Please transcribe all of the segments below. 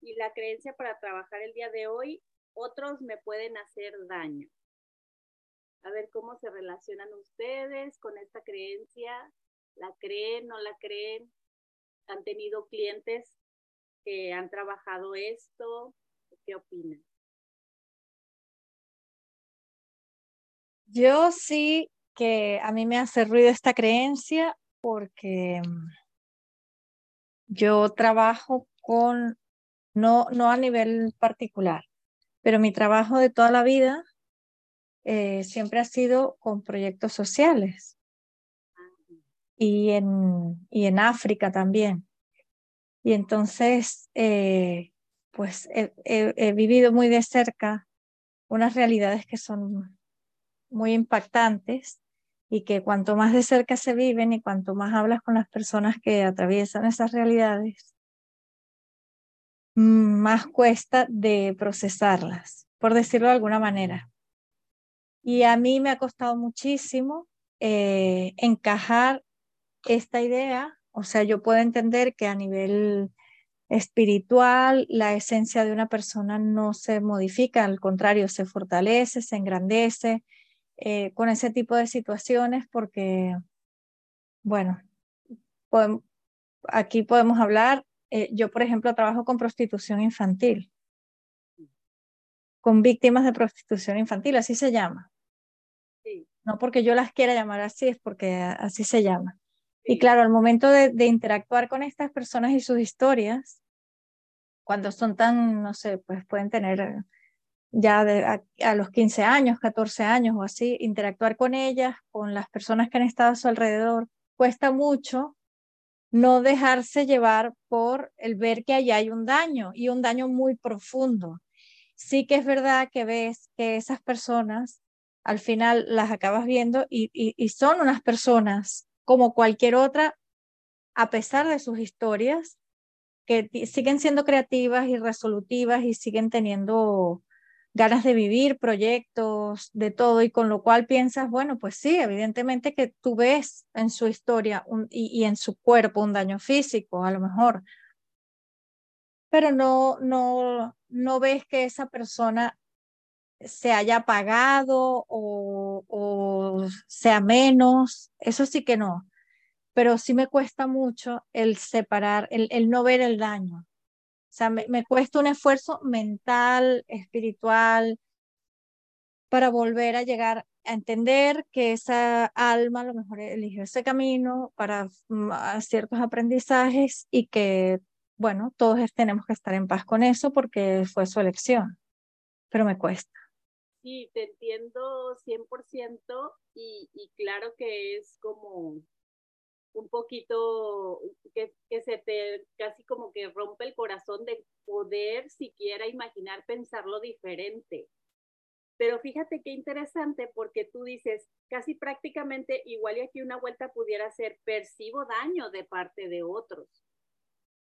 y la creencia para trabajar el día de hoy, otros me pueden hacer daño. A ver cómo se relacionan ustedes con esta creencia. ¿La creen, no la creen? ¿Han tenido clientes que han trabajado esto? ¿Qué opinan? Yo sí que a mí me hace ruido esta creencia porque mm, yo trabajo con, no, no a nivel particular, pero mi trabajo de toda la vida eh, siempre ha sido con proyectos sociales y en, y en África también. Y entonces, eh, pues he, vivido muy de cerca unas realidades que son muy impactantes y que cuanto más de cerca se viven y cuanto más hablas con las personas que atraviesan esas realidades, más cuesta de procesarlas, por decirlo de alguna manera. Y a mí me ha costado muchísimo eh, encajar esta idea, o sea, yo puedo entender que a nivel espiritual la esencia de una persona no se modifica, al contrario, se fortalece, se engrandece eh, con ese tipo de situaciones porque, bueno, aquí podemos hablar, eh, yo por ejemplo trabajo con prostitución infantil, con víctimas de prostitución infantil, así se llama. No porque yo las quiera llamar así, es porque así se llama. Y claro, al momento de, interactuar con estas personas y sus historias, cuando son tan, no sé, pues pueden tener ya a, los 15 años, 14 años o así, interactuar con ellas, con las personas que han estado a su alrededor, cuesta mucho no dejarse llevar por el ver que allá hay un daño y un daño muy profundo. Sí que es verdad que ves que esas personas al final las acabas viendo y, y son unas personas como cualquier otra, a pesar de sus historias, que siguen siendo creativas y resolutivas y siguen teniendo ganas de vivir, proyectos, de todo, y con lo cual piensas, bueno, pues sí, evidentemente que tú ves en su historia y, en su cuerpo un daño físico, a lo mejor, pero no, no, no ves que esa persona se haya apagado o, o sea menos, eso sí que no, pero sí me cuesta mucho el separar, el, el no ver el daño. O sea, me, cuesta un esfuerzo mental, espiritual, para volver a llegar a entender que esa alma a lo mejor eligió ese camino para mm, ciertos aprendizajes y que, bueno, todos tenemos que estar en paz con eso porque fue su elección, pero me cuesta. Sí, te entiendo 100% y, y claro que es como un poquito que, que, se te casi como que rompe el corazón de poder siquiera imaginar pensarlo diferente. Pero fíjate qué interesante porque tú dices, casi prácticamente igual y aquí una vuelta pudiera ser, percibo daño de parte de otros.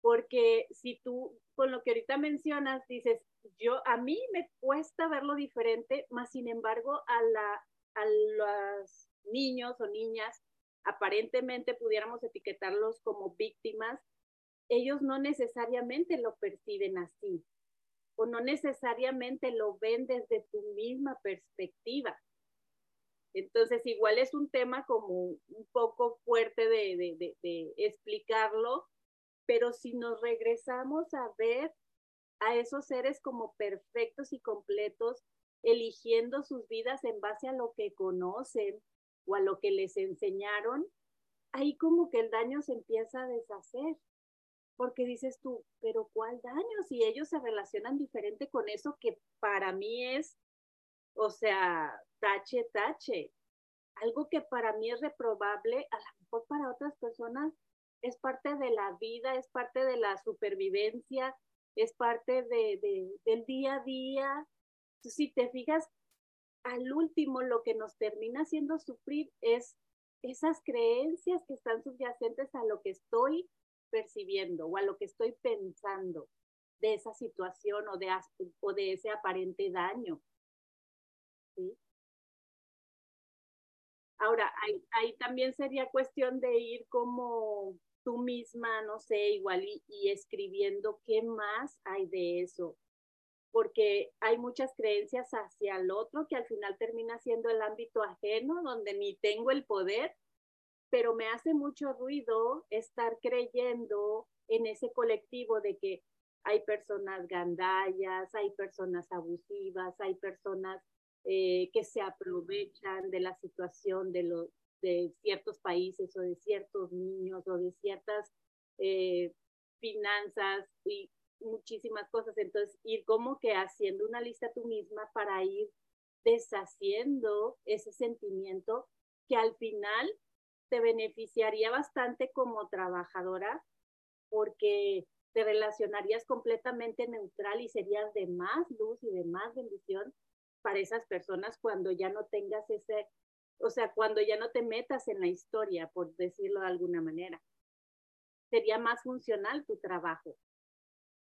Porque si tú, con lo que ahorita mencionas, dices, yo, a mí me cuesta verlo diferente, más sin embargo, a, la, a los niños o niñas aparentemente pudiéramos etiquetarlos como víctimas, ellos no necesariamente lo perciben así o no necesariamente lo ven desde tu misma perspectiva. Entonces, igual es un tema como un poco fuerte de, de, explicarlo, pero si nos regresamos a ver a esos seres como perfectos y completos, eligiendo sus vidas en base a lo que conocen, o a lo que les enseñaron, ahí como que el daño se empieza a deshacer. Porque dices tú, pero ¿cuál daño? Si ellos se relacionan diferente con eso que para mí es, o sea, tache, tache. Algo que para mí es reprobable, a lo mejor para otras personas es parte de la vida, es parte de la supervivencia, es parte de, del día a día. Si te fijas, al último lo que nos termina haciendo sufrir es esas creencias que están subyacentes a lo que estoy percibiendo o a lo que estoy pensando de esa situación o de, o de ese aparente daño. Ahora, ahí, ahí, también sería cuestión de ir como tú misma, no sé, igual y, escribiendo qué más hay de eso, porque hay muchas creencias hacia el otro que al final termina siendo el ámbito ajeno, donde ni tengo el poder, pero me hace mucho ruido estar creyendo en ese colectivo de que hay personas gandallas, hay personas abusivas, hay personas eh, que se aprovechan de la situación de, los de ciertos países o de ciertos niños o de ciertas eh, finanzas y muchísimas cosas. Entonces, ir como que haciendo una lista tú misma para ir deshaciendo ese sentimiento que al final te beneficiaría bastante como trabajadora porque te relacionarías completamente neutral y serías de más luz y de más bendición para esas personas cuando ya no tengas ese, o sea, cuando ya no te metas en la historia, por decirlo de alguna manera. Sería más funcional tu trabajo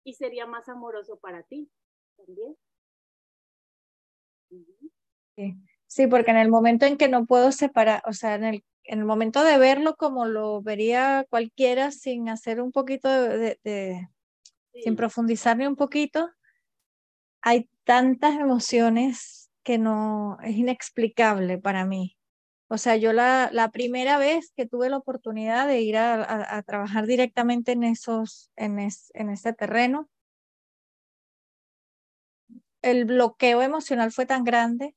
y sería más amoroso para ti también. Sí. porque en el momento en que no puedo separar, o sea, en el, en el momento de verlo como lo vería cualquiera sin hacer un poquito de, de, sin profundizar ni un poquito, hay tantas emociones que no es inexplicable para mí. O sea, yo la, la primera vez que tuve la oportunidad de ir a, a, trabajar directamente en, esos, en, en ese terreno, el bloqueo emocional fue tan grande.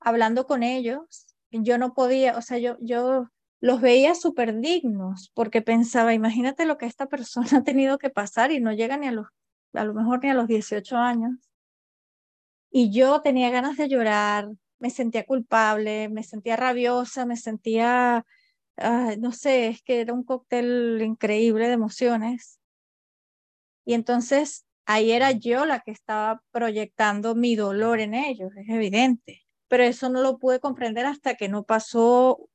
Hablando con ellos, yo no podía, o sea, yo, yo los veía súper dignos porque pensaba, imagínate lo que esta persona ha tenido que pasar y no llega ni a los, a lo mejor ni a los 18 años. Y yo tenía ganas de llorar, me sentía culpable, me sentía rabiosa, me sentía, no sé, es que era un cóctel increíble de emociones. Y entonces ahí era yo la que estaba proyectando mi dolor en ellos, es evidente. Pero eso no lo pude comprender hasta que no pasó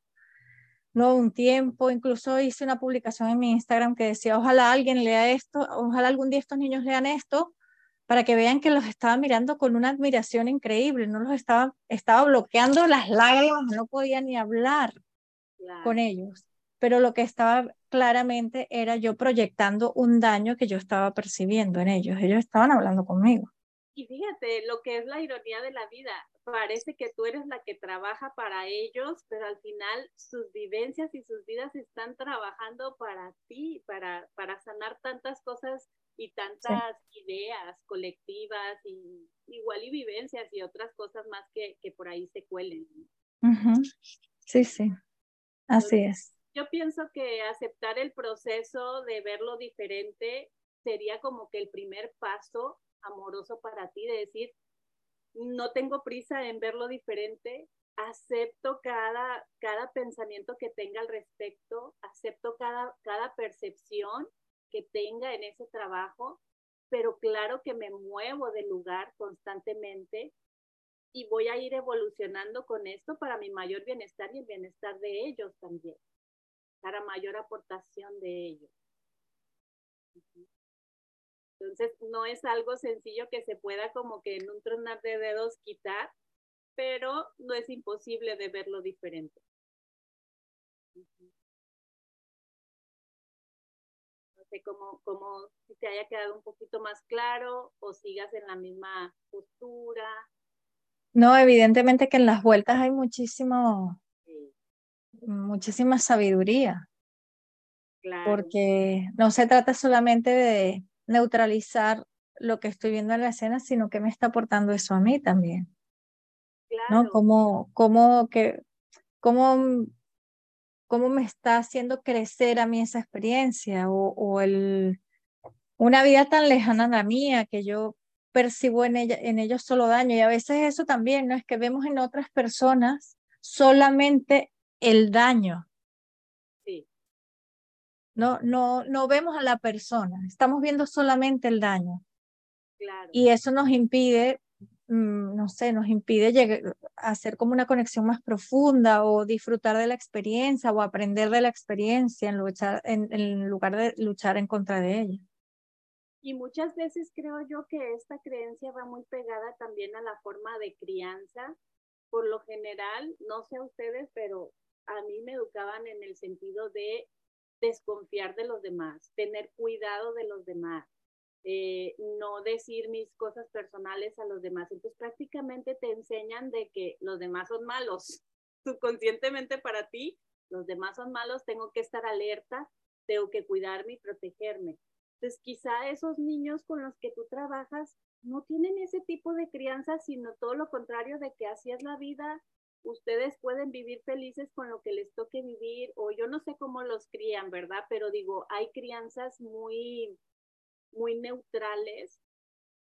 no un tiempo, incluso hice una publicación en mi Instagram que decía, ojalá alguien lea esto, ojalá algún día estos niños lean esto, para que vean que los estaba mirando con una admiración increíble, no los estaba, estaba bloqueando las lágrimas, no podía ni hablar con ellos, pero lo que estaba claramente era yo proyectando un daño que yo estaba percibiendo en ellos, ellos estaban hablando conmigo. Y fíjate lo que es la ironía de la vida. Parece que tú eres la que trabaja para ellos, pero al final sus vivencias y sus vidas están trabajando para ti, para, para sanar tantas cosas y tantas ideas colectivas y igual y vivencias y otras cosas más que, que por ahí se cuelen. Sí, sí, así es. Yo pienso que aceptar el proceso de verlo diferente sería como que el primer paso amoroso para ti, de decir, no tengo prisa en verlo diferente, acepto cada, cada pensamiento que tenga al respecto, acepto cada, cada percepción que tenga en ese trabajo, pero claro que me muevo de lugar constantemente y voy a ir evolucionando con esto para mi mayor bienestar y el bienestar de ellos también, para mayor aportación de ellos. Entonces, no es algo sencillo que se pueda como que en un tronar de dedos quitar, pero no es imposible de verlo diferente. Sé cómo, cómo si te haya quedado un poquito más claro o sigas en la misma postura. No, evidentemente que en las vueltas hay muchísimo, muchísima sabiduría. Claro. Porque no se trata solamente de neutralizar lo que estoy viendo en la escena, sino que me está aportando eso a mí también. Claro. ¿No? Cómo, cómo, que, cómo, cómo me está haciendo crecer a mí esa experiencia o, o el, una vida tan lejana a la mía que yo percibo en, ella, en ellos solo daño. Y a veces eso también, ¿no? Es que vemos en otras personas solamente el daño, no, no, no vemos a la persona, estamos viendo solamente el daño. Y eso nos impide, no sé, nos impide llegar, hacer como una conexión más profunda o disfrutar de la experiencia o aprender de la experiencia en, luchar, en, en lugar de luchar en contra de ella. Y muchas veces creo yo que esta creencia va muy pegada también a la forma de crianza. Por lo general, no sé a ustedes, pero a mí me educaban en el sentido de desconfiar de los demás, tener cuidado de los demás, eh, no decir mis cosas personales a los demás. Entonces prácticamente te enseñan de que los demás son malos. Subconscientemente para ti, los demás son malos, tengo que estar alerta, tengo que cuidarme y protegerme. Entonces quizá esos niños con los que tú trabajas no tienen ese tipo de crianza, sino todo lo contrario de que así es la vida, ustedes pueden vivir felices con lo que les toque vivir, o yo no sé cómo los crían, ¿verdad? Pero digo, hay crianzas muy, muy neutrales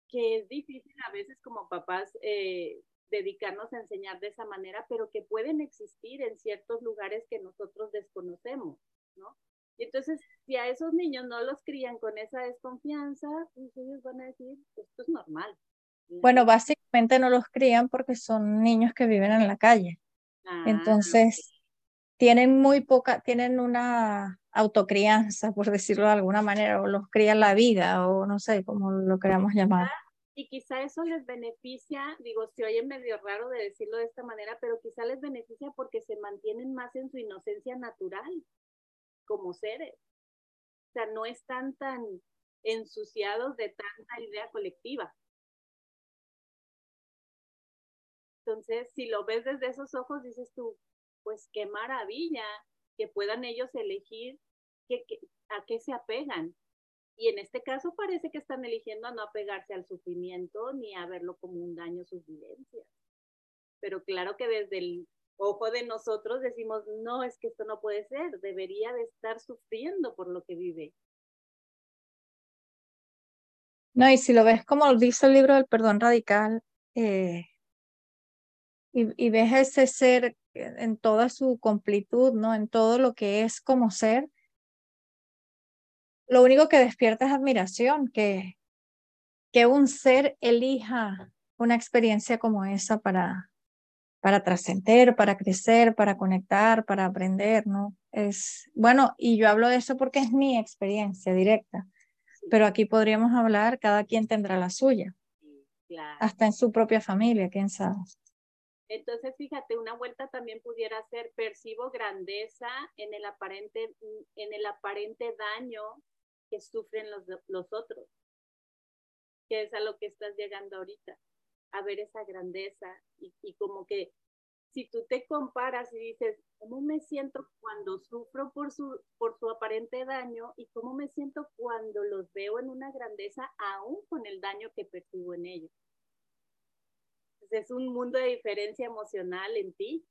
que es difícil a veces como papás eh, dedicarnos a enseñar de esa manera, pero que pueden existir en ciertos lugares que nosotros desconocemos, ¿no? Y entonces, si a esos niños no los crían con esa desconfianza, pues ellos van a decir, esto es normal, bueno, básicamente no los crían porque son niños que viven en la calle. Ah, Entonces, tienen muy poca, tienen una autocrianza, por decirlo de alguna manera, o los crían la vida, o no sé cómo lo queramos llamar. Y quizá eso les beneficia, digo, se oye medio raro de decirlo de esta manera, pero quizá les beneficia porque se mantienen más en su inocencia natural como seres. O sea, no están tan ensuciados de tanta idea colectiva. Entonces, si lo ves desde esos ojos, dices tú, pues qué maravilla que puedan ellos elegir a qué se apegan. Y en este caso parece que están eligiendo a no apegarse al sufrimiento ni a verlo como un daño sus vivencias. Pero claro que desde el ojo de nosotros decimos, no, es que esto no puede ser, debería de estar sufriendo por lo que vive. No, y si lo ves como dice el libro del perdón radical, eh, y, ves ese ser en toda su completud, ¿no? En todo lo que es como ser, lo único que despierta es admiración, que, que un ser elija una experiencia como esa para, para trascender, para crecer, para conectar, para aprender, ¿no? Es, bueno, y yo hablo de eso porque es mi experiencia directa, pero aquí podríamos hablar, cada quien tendrá la suya, hasta en su propia familia, quién sabe. Entonces, fíjate, una vuelta también pudiera ser percibo grandeza en el aparente, en el aparente daño que sufren los, los otros, que es a lo que estás llegando ahorita, a ver esa grandeza y, y como que si tú te comparas y dices, ¿cómo me siento cuando sufro por su, por su aparente daño y cómo me siento cuando los veo en una grandeza aún con el daño que percibo en ellos? Es un mundo de diferencia emocional en ti.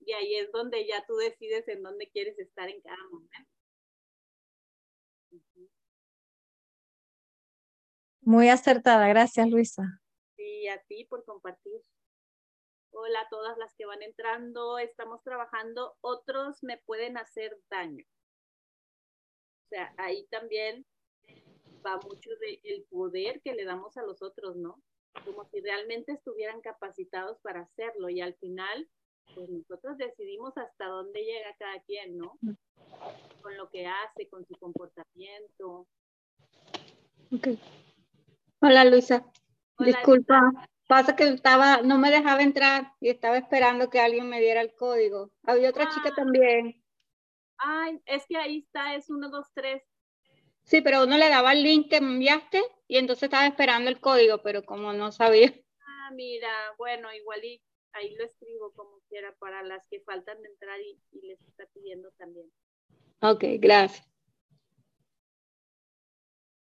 Y ahí es donde ya tú decides en dónde quieres estar en cada momento. Muy acertada, gracias Luisa. Sí, a ti por compartir. Hola a todas las que van entrando, estamos trabajando, otros me pueden hacer daño. O sea, ahí también va mucho del poder que le damos a los otros, ¿no? Como si realmente estuvieran capacitados para hacerlo y al final, pues nosotros decidimos hasta dónde llega cada quien, ¿no? Con lo que hace, con su comportamiento. Ok. Hola Luisa, disculpa, pasa que estaba, no me dejaba entrar y estaba esperando que alguien me diera el código. Había otra chica ah. también. Ay, es que ahí está, es 1, 2, 3. Sí, pero uno le daba el link que me enviaste y entonces estaba esperando el código, pero como no sabía. Ah, mira, bueno, igual y ahí lo escribo como quiera para las que faltan de entrar y, les está pidiendo también. Ok, gracias.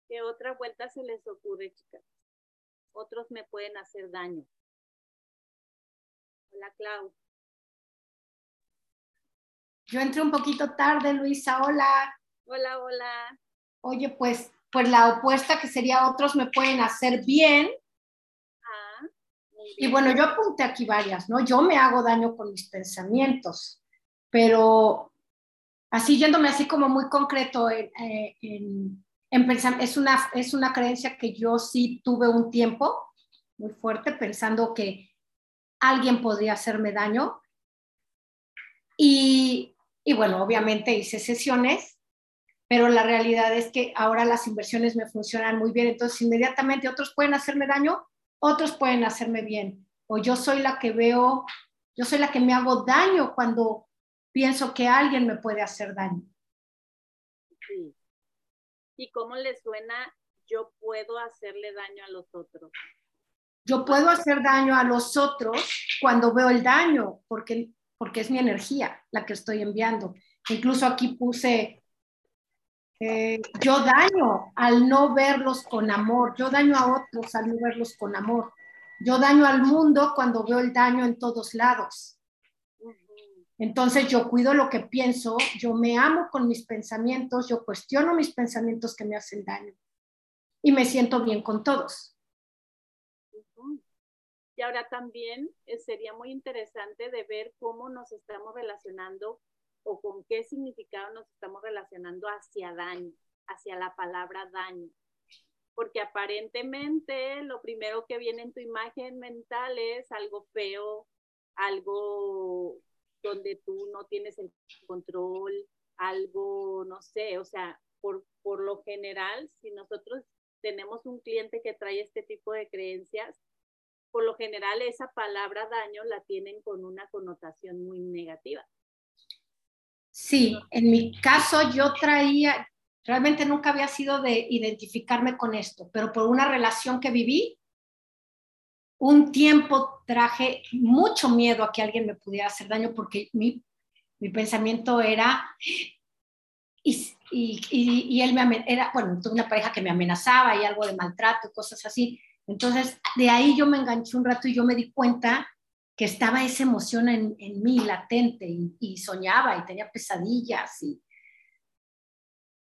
¿Qué otra vuelta se les ocurre, chicas? Otros me pueden hacer daño. Hola, Clau. Yo entré un poquito tarde, Luisa. Hola. Hola, hola oye, pues, pues la opuesta que sería otros me pueden hacer bien. Ah, y bueno, yo apunté aquí varias, ¿no? Yo me hago daño con mis pensamientos, pero así yéndome así como muy concreto en, eh, pensar, es una, es una creencia que yo sí tuve un tiempo muy fuerte pensando que alguien podría hacerme daño. Y, y bueno, obviamente hice sesiones pero la realidad es que ahora las inversiones me funcionan muy bien, entonces inmediatamente otros pueden hacerme daño, otros pueden hacerme bien, o yo soy la que veo, yo soy la que me hago daño cuando pienso que alguien me puede hacer daño. Sí. ¿Y cómo le suena yo puedo hacerle daño a los otros? Yo puedo hacer daño a los otros cuando veo el daño, porque, porque es mi energía la que estoy enviando. Incluso aquí puse, eh, yo daño al no verlos con amor, yo daño a otros al no verlos con amor. Yo daño al mundo cuando veo el daño en todos lados. Entonces yo cuido lo que pienso, yo me amo con mis pensamientos, yo cuestiono mis pensamientos que me hacen daño y me siento bien con todos. Y ahora también eh, sería muy interesante de ver cómo nos estamos relacionando o con qué significado nos estamos relacionando hacia daño, hacia la palabra daño porque aparentemente lo primero que viene en tu imagen mental es algo feo, algo donde tú no tienes el control, algo, no sé, o sea, por, por lo general, si nosotros tenemos un cliente que trae este tipo de creencias, por lo general esa palabra daño la tienen con una connotación muy negativa. Sí, en mi caso yo traía, Realmente nunca había sido de identificarme con esto, pero por una relación que viví, un tiempo traje mucho miedo a que alguien me pudiera hacer daño porque mi, mi pensamiento era, y, y, y, él me era, bueno, tuve una pareja que me amenazaba y algo de maltrato, cosas así. Entonces, de ahí yo me enganché un rato y yo me di cuenta que estaba esa emoción en, en mí latente y, soñaba y tenía pesadillas y,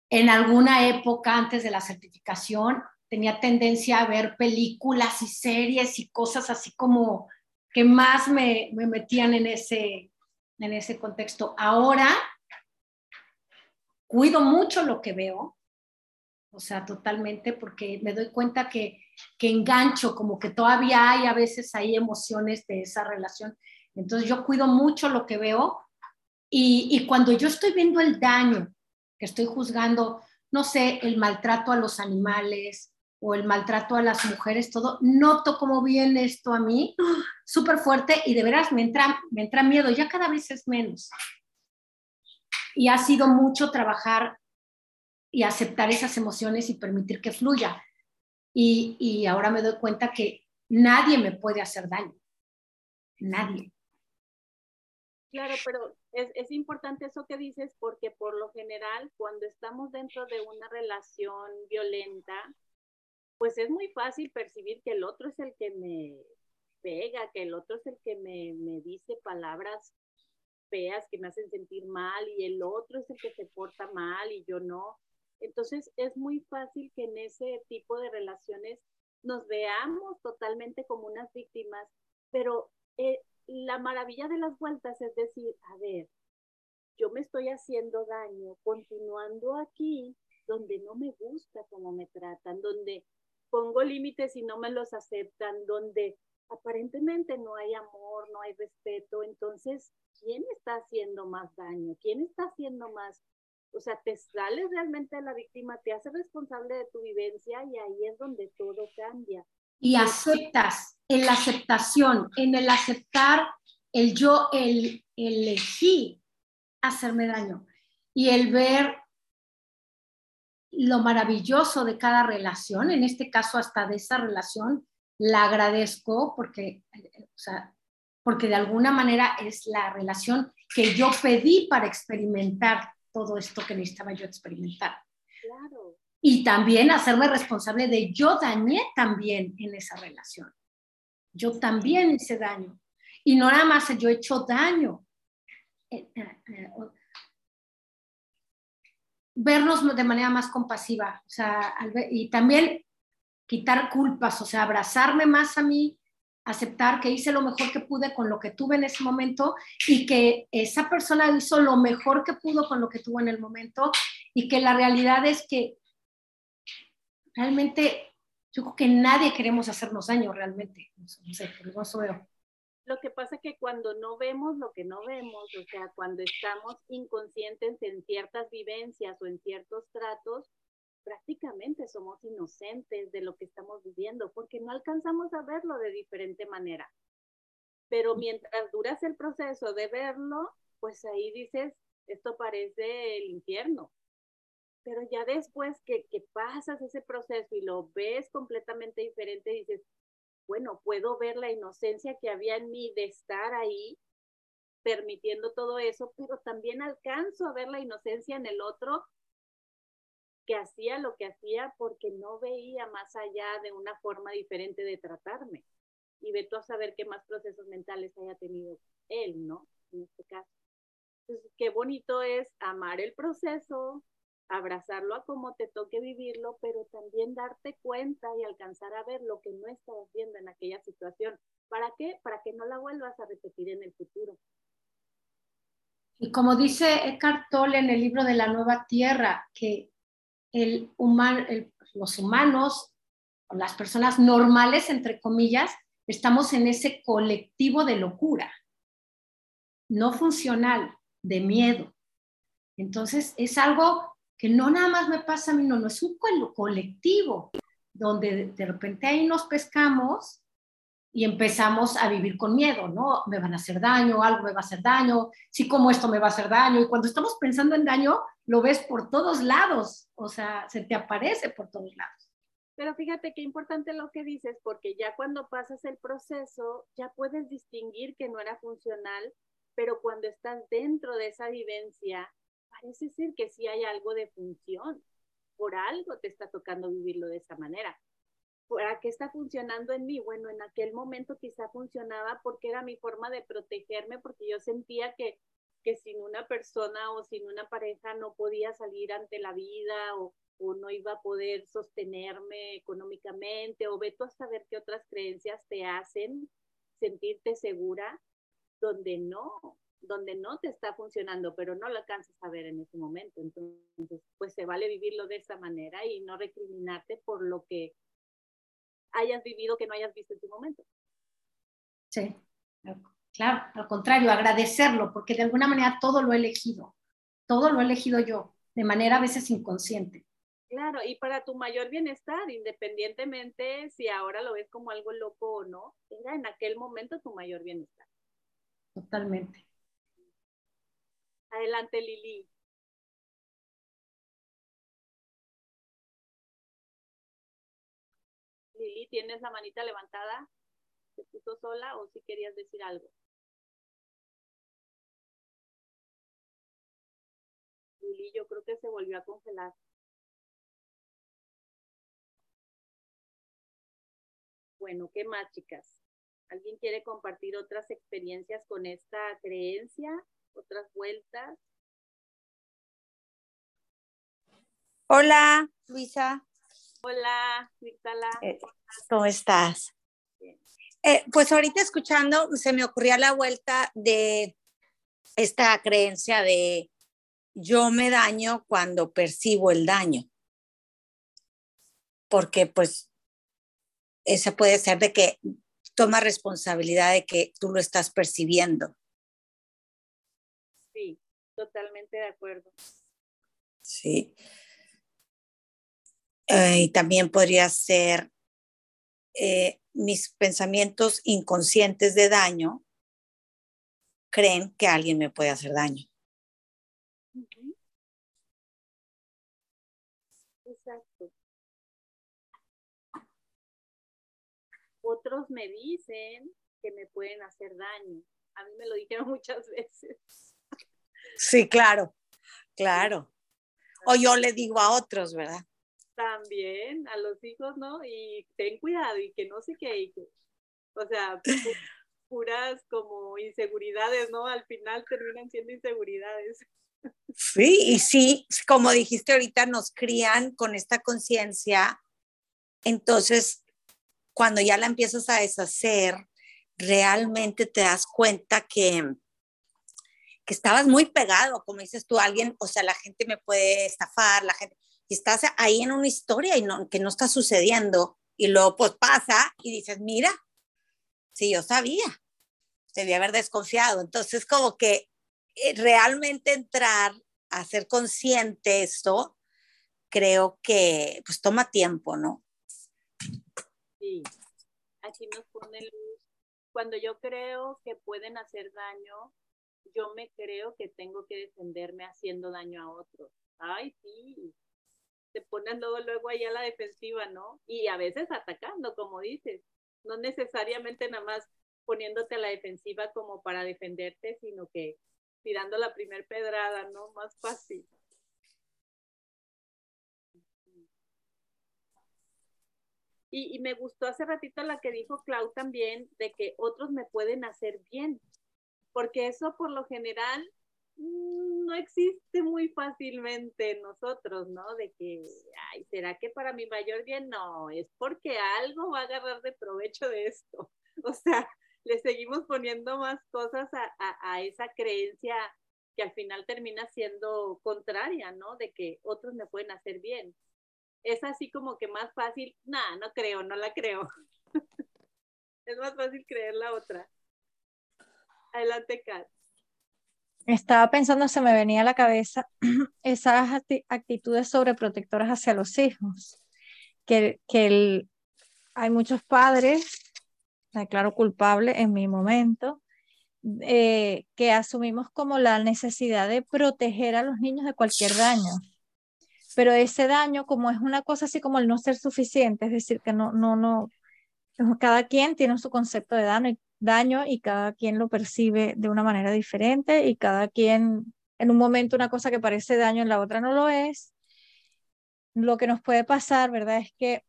en alguna época antes de la certificación tenía tendencia a ver películas y series y cosas así como que más me, metían en ese, en ese contexto. Ahora cuido mucho lo que veo, o sea, totalmente, porque me doy cuenta que, que engancho, como que todavía hay a veces hay emociones de esa relación. Entonces yo cuido mucho lo que veo y, y cuando yo estoy viendo el daño que estoy juzgando, no sé, el maltrato a los animales o el maltrato a las mujeres, todo, noto cómo viene esto a mí, súper fuerte y de veras me entra, me entra miedo, ya cada vez es menos. Y ha sido mucho trabajar y aceptar esas emociones y permitir que fluya. Y, y ahora me doy cuenta que nadie me puede hacer daño. Nadie. Claro, pero es, es, importante eso que dices porque por lo general cuando estamos dentro de una relación violenta, pues es muy fácil percibir que el otro es el que me pega, que el otro es el que me, me dice palabras feas que me hacen sentir mal y el otro es el que se porta mal y yo no. Entonces es muy fácil que en ese tipo de relaciones nos veamos totalmente como unas víctimas, pero eh, la maravilla de las vueltas es decir, a ver, yo me estoy haciendo daño continuando aquí donde no me gusta cómo me tratan, donde pongo límites y no me los aceptan, donde aparentemente no hay amor, no hay respeto, entonces, ¿quién está haciendo más daño? ¿Quién está haciendo más? O sea, te sales realmente de la víctima, te hace responsable de tu vivencia y ahí es donde todo cambia. Y aceptas, en la aceptación, en el aceptar el yo, el, elegí hacerme daño y el ver lo maravilloso de cada relación, en este caso hasta de esa relación, la agradezco porque, porque de alguna manera es la relación que yo pedí para experimentar todo esto que necesitaba yo experimentar. Claro y también hacerme responsable de yo dañé también en esa relación. Yo también hice daño. Y no nada más yo he hecho daño. Eh, eh, eh, vernos de manera más compasiva, o sea, y también quitar culpas, o sea, abrazarme más a mí, aceptar que hice lo mejor que pude con lo que tuve en ese momento y que esa persona hizo lo mejor que pudo con lo que tuvo en el momento y que la realidad es que realmente yo creo que nadie queremos hacernos daño realmente. Lo que pasa es que cuando no vemos lo que no vemos, o sea, cuando estamos inconscientes en ciertas vivencias o en ciertos tratos, prácticamente somos inocentes de lo que estamos viviendo porque no alcanzamos a verlo de diferente manera. Pero mientras duras el proceso de verlo, pues ahí dices, esto parece el infierno. Pero ya después que, que pasas ese proceso y lo ves completamente diferente, dices, bueno, puedo ver la inocencia que había en mí de estar ahí permitiendo todo eso, pero también alcanzo a ver la inocencia en el otro hacía lo que hacía porque no veía más allá de una forma diferente de tratarme. Y ve tú a saber qué más procesos mentales haya tenido él, ¿no? En este caso. Entonces, qué bonito es amar el proceso, abrazarlo a como te toque vivirlo, pero también darte cuenta y alcanzar a ver lo que no estabas viendo en aquella situación. ¿Para qué? Para que no la vuelvas a repetir en el futuro. Y como dice Eckhart Tolle en el libro de la Nueva Tierra, que el los humanos, las personas normales, entre comillas, estamos en ese colectivo de locura, no funcional, de miedo. Entonces, es algo que no nada más me pasa a mí, no, no es un colectivo, donde de repente ahí nos pescamos y empezamos a vivir con miedo, ¿no? Me van a hacer daño, algo me va a hacer daño, sí, como esto me va a hacer daño. Y cuando estamos pensando en daño, lo ves por todos lados, o sea, se te aparece por todos lados. Pero fíjate qué importante lo que dices, porque ya cuando pasas el proceso, ya puedes distinguir que no era funcional, pero cuando estás dentro de esa vivencia, parece ser que sí hay algo de función. Por algo te está tocando vivirlo de esa manera. ¿Para qué está funcionando en mí? Bueno, en aquel momento quizá funcionaba porque era mi forma de protegerme, porque yo sentía que, que sin una persona o sin una pareja no podía salir ante la vida o, no iba a poder sostenerme económicamente o ve tú a saber qué otras creencias te hacen sentirte segura donde no, donde no te está funcionando, pero no lo alcanzas a ver en ese momento. Entonces, pues se vale vivirlo de esa manera y no recriminarte por lo que hayas vivido que no hayas visto en tu momento. Sí, claro, al contrario, agradecerlo, porque de alguna manera todo lo he elegido, todo lo he elegido yo, de manera a veces inconsciente. Claro, y para tu mayor bienestar, independientemente si ahora lo ves como algo loco o no, era en aquel momento tu mayor bienestar. Totalmente. Adelante, Lili. Lili, ¿tienes la manita levantada? ¿Te puso sola o si querías decir algo? Lili, yo creo que se volvió a congelar. Bueno, ¿qué más, chicas? ¿Alguien quiere compartir otras experiencias con esta creencia? ¿Otras vueltas? Hola, Luisa. Hola, Víctala. Eh, ¿Cómo estás? Eh, pues ahorita escuchando, se me ocurría la vuelta de esta creencia de yo me daño cuando percibo el daño. Porque pues esa puede ser de que toma responsabilidad de que tú lo estás percibiendo. Sí, totalmente de acuerdo. Sí. Eh, y también podría ser eh, mis pensamientos inconscientes de daño creen que alguien me puede hacer daño. Otros me dicen que me pueden hacer daño. A mí me lo dijeron muchas veces. Sí, claro, claro. O yo le digo a otros, ¿verdad? también a los hijos, ¿no? Y ten cuidado y que no sé qué, o sea, puras como inseguridades, ¿no? Al final terminan siendo inseguridades. Sí, y sí, como dijiste ahorita, nos crían con esta conciencia. Entonces, cuando ya la empiezas a deshacer, realmente te das cuenta que, que estabas muy pegado, como dices tú, alguien, o sea, la gente me puede estafar, la gente, y estás ahí en una historia y no, que no está sucediendo. Y luego pues pasa y dices, mira, si yo sabía, debía haber desconfiado. Entonces como que eh, realmente entrar a ser consciente esto, creo que pues toma tiempo, ¿no? Sí, aquí nos pone luz. Cuando yo creo que pueden hacer daño, yo me creo que tengo que defenderme haciendo daño a otros. Ay, sí, te pones luego, luego ahí a la defensiva, ¿no? Y a veces atacando, como dices, no necesariamente nada más poniéndote a la defensiva como para defenderte, sino que tirando la primer pedrada, ¿no? Más fácil. Y, me gustó hace ratito la que dijo Clau también, de que otros me pueden hacer bien, porque eso por lo general mm, no existe muy fácilmente en nosotros, ¿no? De que, ay, ¿será que para mi mayor bien? No, es porque algo va a agarrar de provecho de esto. O sea, le seguimos poniendo más cosas a, esa creencia que al final termina siendo contraria, ¿no? De que otros me pueden hacer bien. Es así como que más fácil, nada, no creo, no la creo. es más fácil creer la otra. Adelante, Kat. Estaba pensando, se me venía a la cabeza esas actitudes sobreprotectoras hacia los hijos, que, que hay muchos padres me declaro culpable en mi momento, eh, que asumimos como la necesidad de proteger a los niños de cualquier daño. Pero ese daño, como es una cosa así como el no ser suficiente, es decir, que no, no, no, cada quien tiene su concepto de daño, daño y cada quien lo percibe de una manera diferente y cada quien, en un momento una cosa que parece daño, en la otra no lo es. Lo que nos puede pasar, ¿verdad? Es que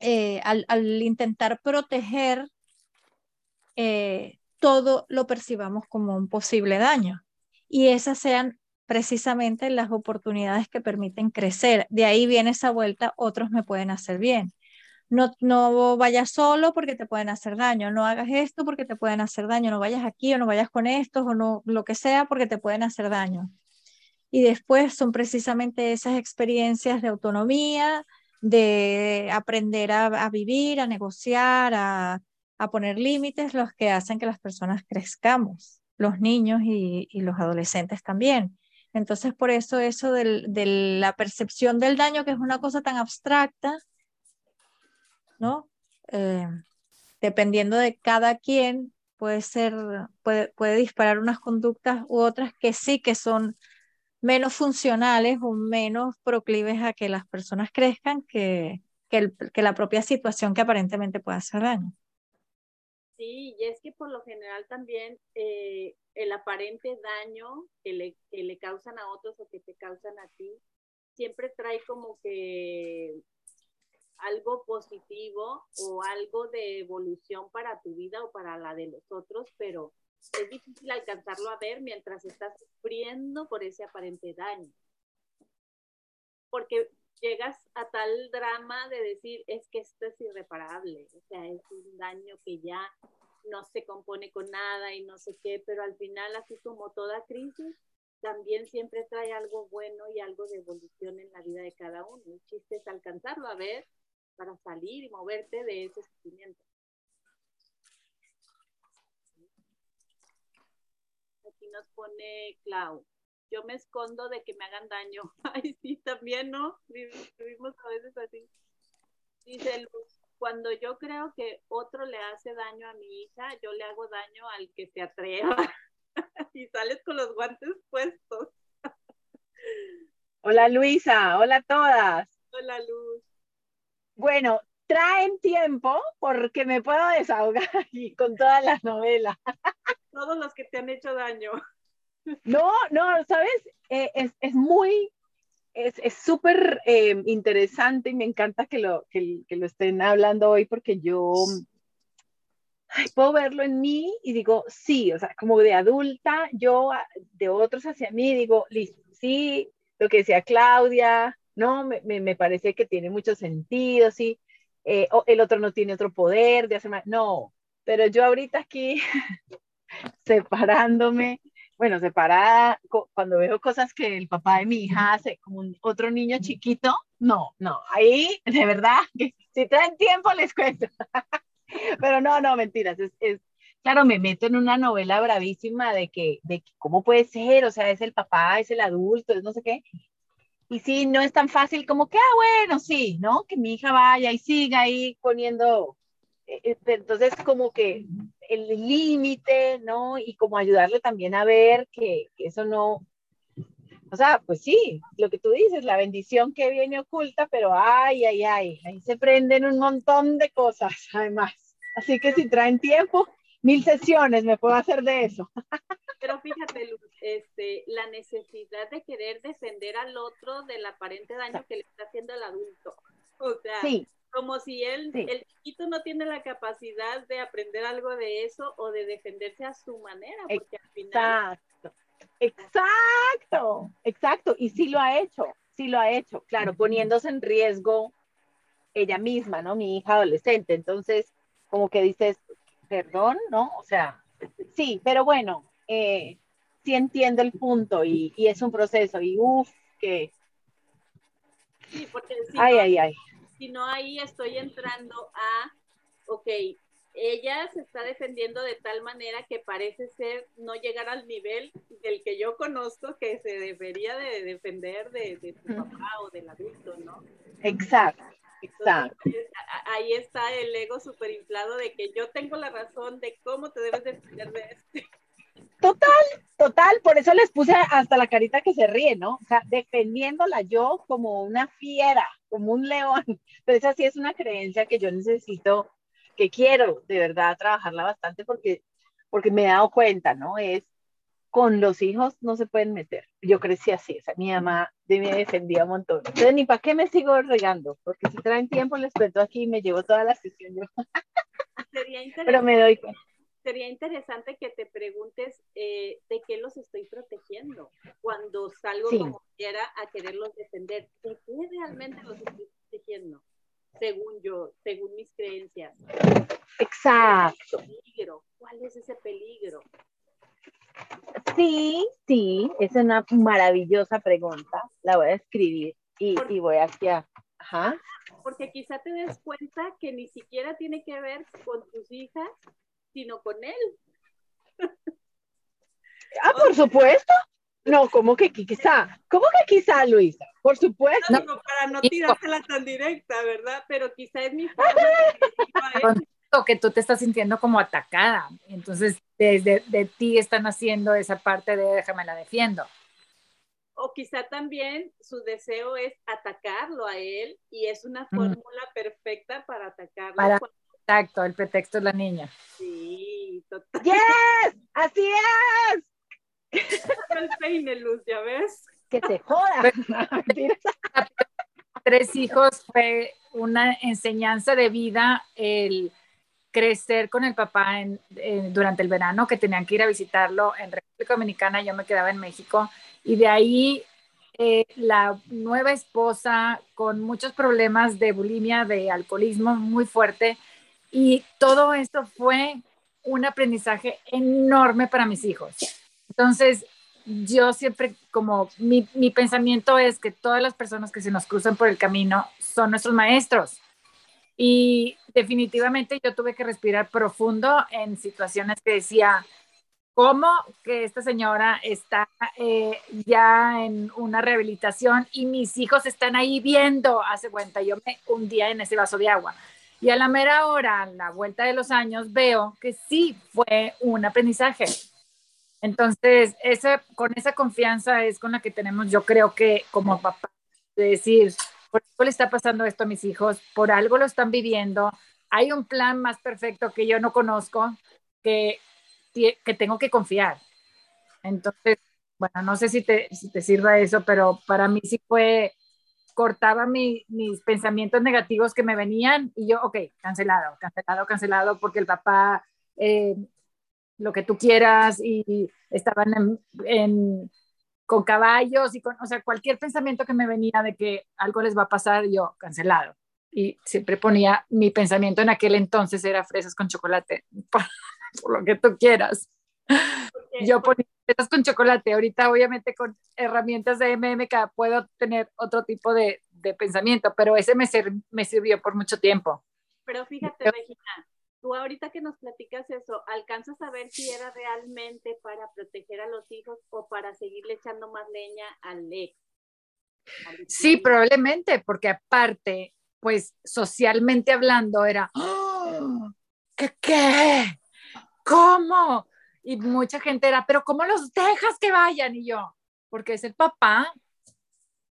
eh, al, intentar proteger, eh, todo lo percibamos como un posible daño. Y esas sean precisamente las oportunidades que permiten crecer. De ahí viene esa vuelta, otros me pueden hacer bien. No, no vayas solo porque te pueden hacer daño, no hagas esto porque te pueden hacer daño, no vayas aquí o no vayas con estos o no, lo que sea porque te pueden hacer daño. Y después son precisamente esas experiencias de autonomía, de aprender a, vivir, a negociar, a, poner límites, los que hacen que las personas crezcamos, los niños y, los adolescentes también. Entonces, por eso eso de la percepción del daño, que es una cosa tan abstracta, ¿no? Eh, dependiendo de cada quien, puede ser, puede, puede disparar unas conductas u otras que sí que son menos funcionales o menos proclives a que las personas crezcan que, que, la propia situación que aparentemente puede hacer daño. Sí, y es que por lo general también eh, el aparente daño que le, que le causan a otros o que te causan a ti, siempre trae como que algo positivo o algo de evolución para tu vida o para la de los otros, pero es difícil alcanzarlo a ver mientras estás sufriendo por ese aparente daño. Porque llegas a tal drama de decir, es que esto es irreparable, o sea, es un daño que ya no se compone con nada y no sé qué, pero al final, así como toda crisis, también siempre trae algo bueno y algo de evolución en la vida de cada uno. El chiste es alcanzarlo a ver para salir y moverte de ese sentimiento. Aquí nos pone Clau. Yo me escondo de que me hagan daño. Ay, sí, también, ¿no? Vivimos a veces así. Dice Luz, cuando yo creo que otro le hace daño a mi hija, yo le hago daño al que se atreva. y sales con los guantes puestos. Hola Luisa, hola a todas. Hola Luz. Bueno, traen tiempo porque me puedo desahogar y con todas las novelas. Todos los que te han hecho daño. No, no, sabes, eh, es, muy, es súper eh, interesante y me encanta que lo, que, lo estén hablando hoy porque yo puedo verlo en mí y digo, sí, o sea, como de adulta, yo de otros hacia mí digo, listo, sí, lo que decía Claudia, no, me, me parece que tiene mucho sentido, sí, eh, el otro no tiene otro poder de hacer más. No, pero yo ahorita aquí separándome, bueno, separada, cuando veo cosas que el papá de mi hija hace como un, otro niño chiquito, no, no, ahí de verdad, que si traen tiempo les cuento. pero no, no, mentiras, es, es, claro, me meto en una novela bravísima de que, de que, ¿cómo puede ser? O sea, es el papá, es el adulto, es no sé qué, y sí, no es tan fácil como que, ah, bueno, sí, ¿no? Que mi hija vaya y siga ahí poniendo. Eh, eh, entonces, como que el límite, ¿no? Y como ayudarle también a ver que, que, eso no, o sea, pues sí, lo que tú dices, la bendición que viene oculta, pero ay, ay, ay, ahí se prenden un montón de cosas, además. Así que si traen tiempo, mil sesiones me puedo hacer de eso. Pero fíjate, este, la necesidad de querer defender al otro del aparente daño que le está haciendo el adulto. O sea, como si él, el chiquito no tiene la capacidad de aprender algo de eso o de defenderse a su manera, porque al final... Exacto, exacto, exacto. Y sí lo ha hecho, sí lo ha hecho, claro, poniéndose en riesgo ella misma, ¿no? Mi hija adolescente. Entonces, como que dices, perdón, ¿no? O sea, sí, pero bueno, eh, sí entiendo el punto y, y es un proceso y uff, que... Sí, porque si ay, no, ay, ay. Si no, ahí estoy entrando a, ok, ella se está defendiendo de tal manera que parece ser no llegar al nivel del que yo conozco que se debería de defender de, de su papá o del adulto, ¿no? Exacto. Exacto. ahí está el ego súper inflado de que yo tengo la razón de cómo te debes defender de este. Total, total, por eso les puse hasta la carita que se ríe, ¿no? O sea, defendiéndola yo como una fiera, como un león. Pero esa sí es una creencia que yo necesito, que quiero de verdad trabajarla bastante porque, porque me he dado cuenta, ¿no? Es con los hijos no se pueden meter. Yo crecí así, o sea, mi mamá de me defendía un montón. Entonces, ni para qué me sigo regando, porque si traen tiempo les cuento aquí y me llevo toda la sesión yo. Pero me doy cuenta. Sería interesante que te preguntes eh, de qué los estoy protegiendo cuando salgo como quiera a quererlos defender. ¿De qué realmente los estoy protegiendo? Según yo, según mis creencias. Exacto. ¿Cuál es ese peligro? Sí, sí, es una maravillosa pregunta. La voy a escribir y, y voy hacia... Ajá. Porque quizá te des cuenta que ni siquiera tiene que ver con tus hijas, sino con él. Ah, por supuesto. No, ¿cómo que quizá? ¿Cómo que quizá, Luisa? Por supuesto. No, para no tirársela tan directa, ¿verdad? Pero quizá es mi forma de que tú te estás sintiendo como atacada. Entonces, desde de ti están haciendo esa parte de déjame la defiendo. O quizá también su deseo es atacarlo a él y es una fórmula perfecta para atacarlo. Para, Exacto, el pretexto es la niña. Sí, total. ¡Yes! ¡Así es! el peine, Luz, ¿ya ves? Que te joda. Tres hijos fue una enseñanza de vida el crecer con el papá en, durante el verano, que tenían que ir a visitarlo en República Dominicana, yo me quedaba en México, y de ahí eh, la nueva esposa con muchos problemas de bulimia, de alcoholismo muy fuerte, y todo esto fue un aprendizaje enorme para mis hijos. Entonces, yo siempre, como mi, mi pensamiento es que todas las personas que se nos cruzan por el camino son nuestros maestros y definitivamente yo tuve que respirar profundo en situaciones que decía, ¿cómo que esta señora está eh, ya en una rehabilitación y mis hijos están ahí viendo? Hace cuenta, yo me hundía en ese vaso de agua. Y a la mera hora, la vuelta de los años, veo que sí fue un aprendizaje. Entonces, con esa confianza es con la que tenemos, yo creo que como papá, de decir, por algo le está pasando esto a mis hijos, por algo lo están viviendo, hay un plan más perfecto que yo no conozco, que, que tengo que confiar. Entonces, bueno, no sé si te sirva eso, pero para mí sí fue, cortaba mis pensamientos negativos que me venían y yo, ok, cancelado, cancelado, cancelado, porque el papá, eh, lo que tú quieras, y estaban en, en con caballos y con, o sea, cualquier pensamiento que me venía de que algo les va a pasar, yo cancelado. Y siempre ponía mi pensamiento en aquel entonces era fresas con chocolate, por, lo que tú quieras. Yo ponía fresas con chocolate. Ahorita, obviamente, con herramientas de MMK puedo tener otro tipo de, de pensamiento, pero ese me, me sirvió por mucho tiempo. Pero fíjate, Regina, tú ahorita que nos platicas eso, ¿alcanzas a ver si era realmente para proteger a los hijos o para seguirle echando más leña al ex? Sí, probablemente, porque aparte, pues socialmente hablando era, ¡Oh! ¿qué qué? ¿cómo? Y mucha gente era, pero ¿cómo los dejas que vayan? Y yo, porque es el papá,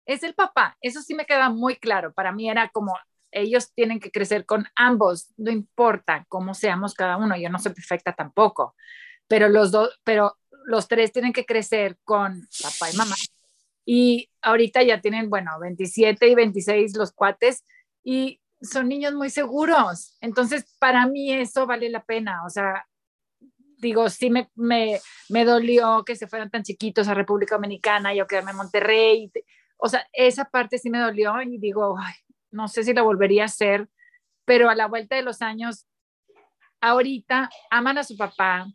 es el papá. Eso sí me queda muy claro. Para mí era como, ellos tienen que crecer con ambos, no importa cómo seamos cada uno, yo no soy perfecta tampoco, pero los dos, pero los tres tienen que crecer con papá y mamá. Y ahorita ya tienen, bueno, 27 y 26 los cuates y son niños muy seguros. Entonces, para mí eso vale la pena. O sea, digo, sí me, me, me dolió que se fueran tan chiquitos a República Dominicana y yo quedarme en Monterrey. O sea, esa parte sí me dolió y digo, ay, no sé si lo volvería a hacer, pero a la vuelta de los años, ahorita aman a su papá,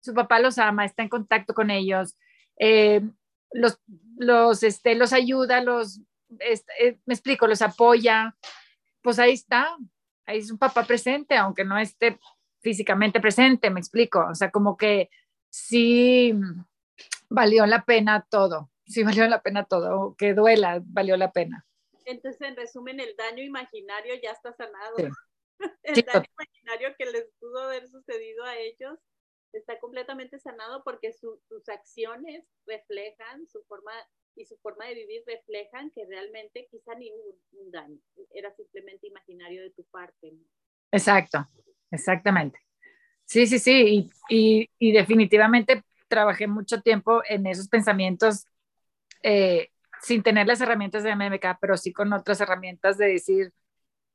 su papá los ama, está en contacto con ellos, eh, los, los, este, los ayuda, los, este, me explico, los apoya, pues ahí está, ahí es un papá presente, aunque no esté físicamente presente, me explico, o sea, como que sí valió la pena todo, sí valió la pena todo, que duela, valió la pena. Entonces, en resumen, el daño imaginario ya está sanado. El daño imaginario que les pudo haber sucedido a ellos está completamente sanado porque sus acciones reflejan su forma y su forma de vivir reflejan que realmente quizá ni hubo un daño, era simplemente imaginario de tu parte. Exacto, exactamente. Sí, sí, sí, y, y, definitivamente trabajé mucho tiempo en esos pensamientos eh, sin tener las herramientas de MMK, pero sí con otras herramientas de decir,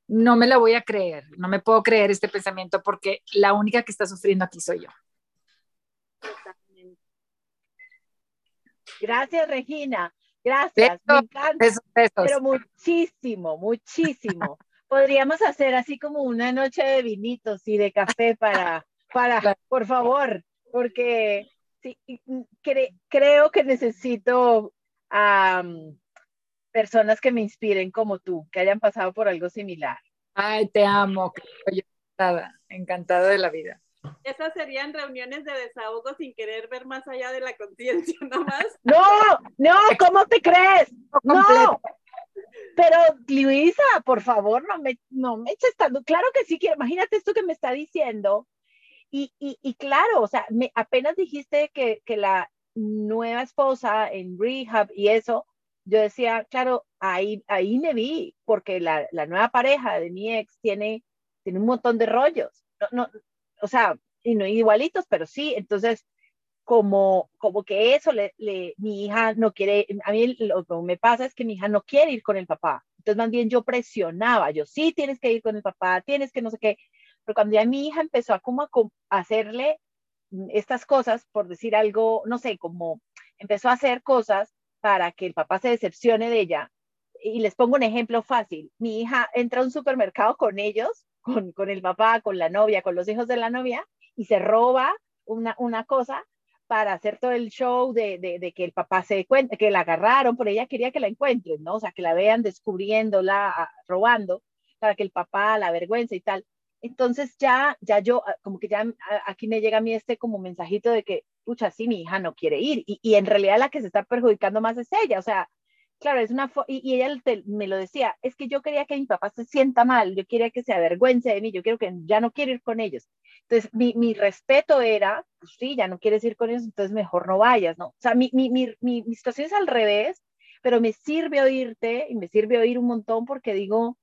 no me la voy a creer, no me puedo creer este pensamiento porque la única que está sufriendo aquí soy yo. Gracias, Regina. Gracias. me encanta. Pero muchísimo, muchísimo. Podríamos hacer así como una noche de vinitos y de café para, para, por favor, porque sí, creo que necesito a personas que me inspiren como tú, que hayan pasado por algo similar. Ay, te amo, encantada, encantada de la vida. Esas serían reuniones de desahogo sin querer ver más allá de la conciencia, más. No, no, ¿cómo te crees? No. Pero Luisa, por favor, no me, no me eches tanto. Claro que sí, quiero. Imagínate esto que me está diciendo. Y, y, y claro, o sea, me, apenas dijiste que, que la nueva esposa en rehab y eso, yo decía, claro, ahí, ahí me vi, porque la, la nueva pareja de mi ex tiene, tiene un montón de rollos. No, no, o sea, y no igualitos, pero sí, entonces, como, como que eso, le, le, mi hija no quiere, a mí lo que me pasa es que mi hija no quiere ir con el papá. Entonces, más bien yo presionaba, yo sí tienes que ir con el papá, tienes que no sé qué. Pero cuando ya mi hija empezó a como a hacerle estas cosas, por decir algo, no sé, como empezó a hacer cosas para que el papá se decepcione de ella. Y les pongo un ejemplo fácil. Mi hija entra a un supermercado con ellos, con, con el papá, con la novia, con los hijos de la novia, y se roba una, una cosa para hacer todo el show de, de, que el papá se cuente, que la agarraron, pero ella quería que la encuentren, ¿no? O sea, que la vean descubriéndola, robando, para que el papá la vergüenza y tal. Entonces ya, ya yo, ah, como que ya ah, aquí me llega a mí este como mensajito de que, pucha, sí, mi hija no quiere ir. Y, y en realidad la que se está perjudicando más es ella. O sea, claro, es una, y, y ella me lo decía, es que yo quería que mi papá se sienta mal, yo quería que se avergüence de mí, yo quiero que ya no quiero ir con ellos. Entonces, mi, mi respeto era, pues sí, ya no quieres ir con ellos, entonces mejor no vayas, ¿no? O sea, mi, mi, mi, mi situación es al revés, pero me sirve oírte y me sirve oír un montón porque digo,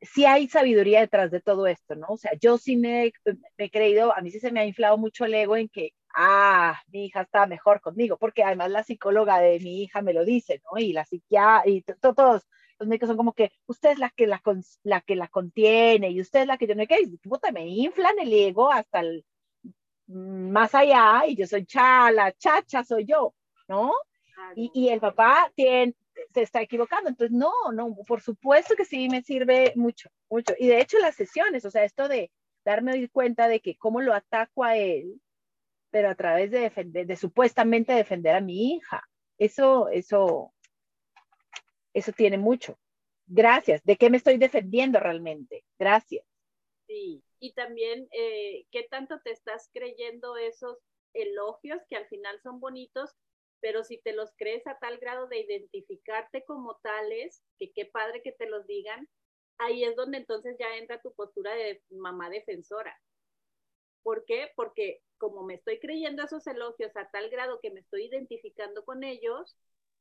sí hay sabiduría detrás de todo esto, ¿no? O sea, yo sí me, he creído, a mí sí se me ha inflado mucho el ego en que, ah, mi hija está mejor conmigo, porque además la psicóloga de mi hija me lo dice, ¿no? Y la psiquiatra, y todos los médicos son como que, usted es la que la, la que la contiene, y usted es la que yo no y puta, me inflan el ego hasta el mm, más allá, y yo soy chala, chacha soy yo, ¿no? Y, y, el papá tiene, se está equivocando. Entonces, no, no, por supuesto que sí me sirve mucho, mucho. Y de hecho las sesiones, o sea, esto de darme cuenta de que cómo lo ataco a él, pero a través de defender, de supuestamente defender a mi hija. Eso, eso, eso tiene mucho. Gracias. ¿De qué me estoy defendiendo realmente? Gracias. Sí, y también, eh, ¿qué tanto te estás creyendo esos elogios que al final son bonitos, pero si te los crees a tal grado de identificarte como tales, que qué padre que te los digan, ahí es donde entonces ya entra tu postura de mamá defensora. ¿Por qué? Porque como me estoy creyendo esos elogios a tal grado que me estoy identificando con ellos,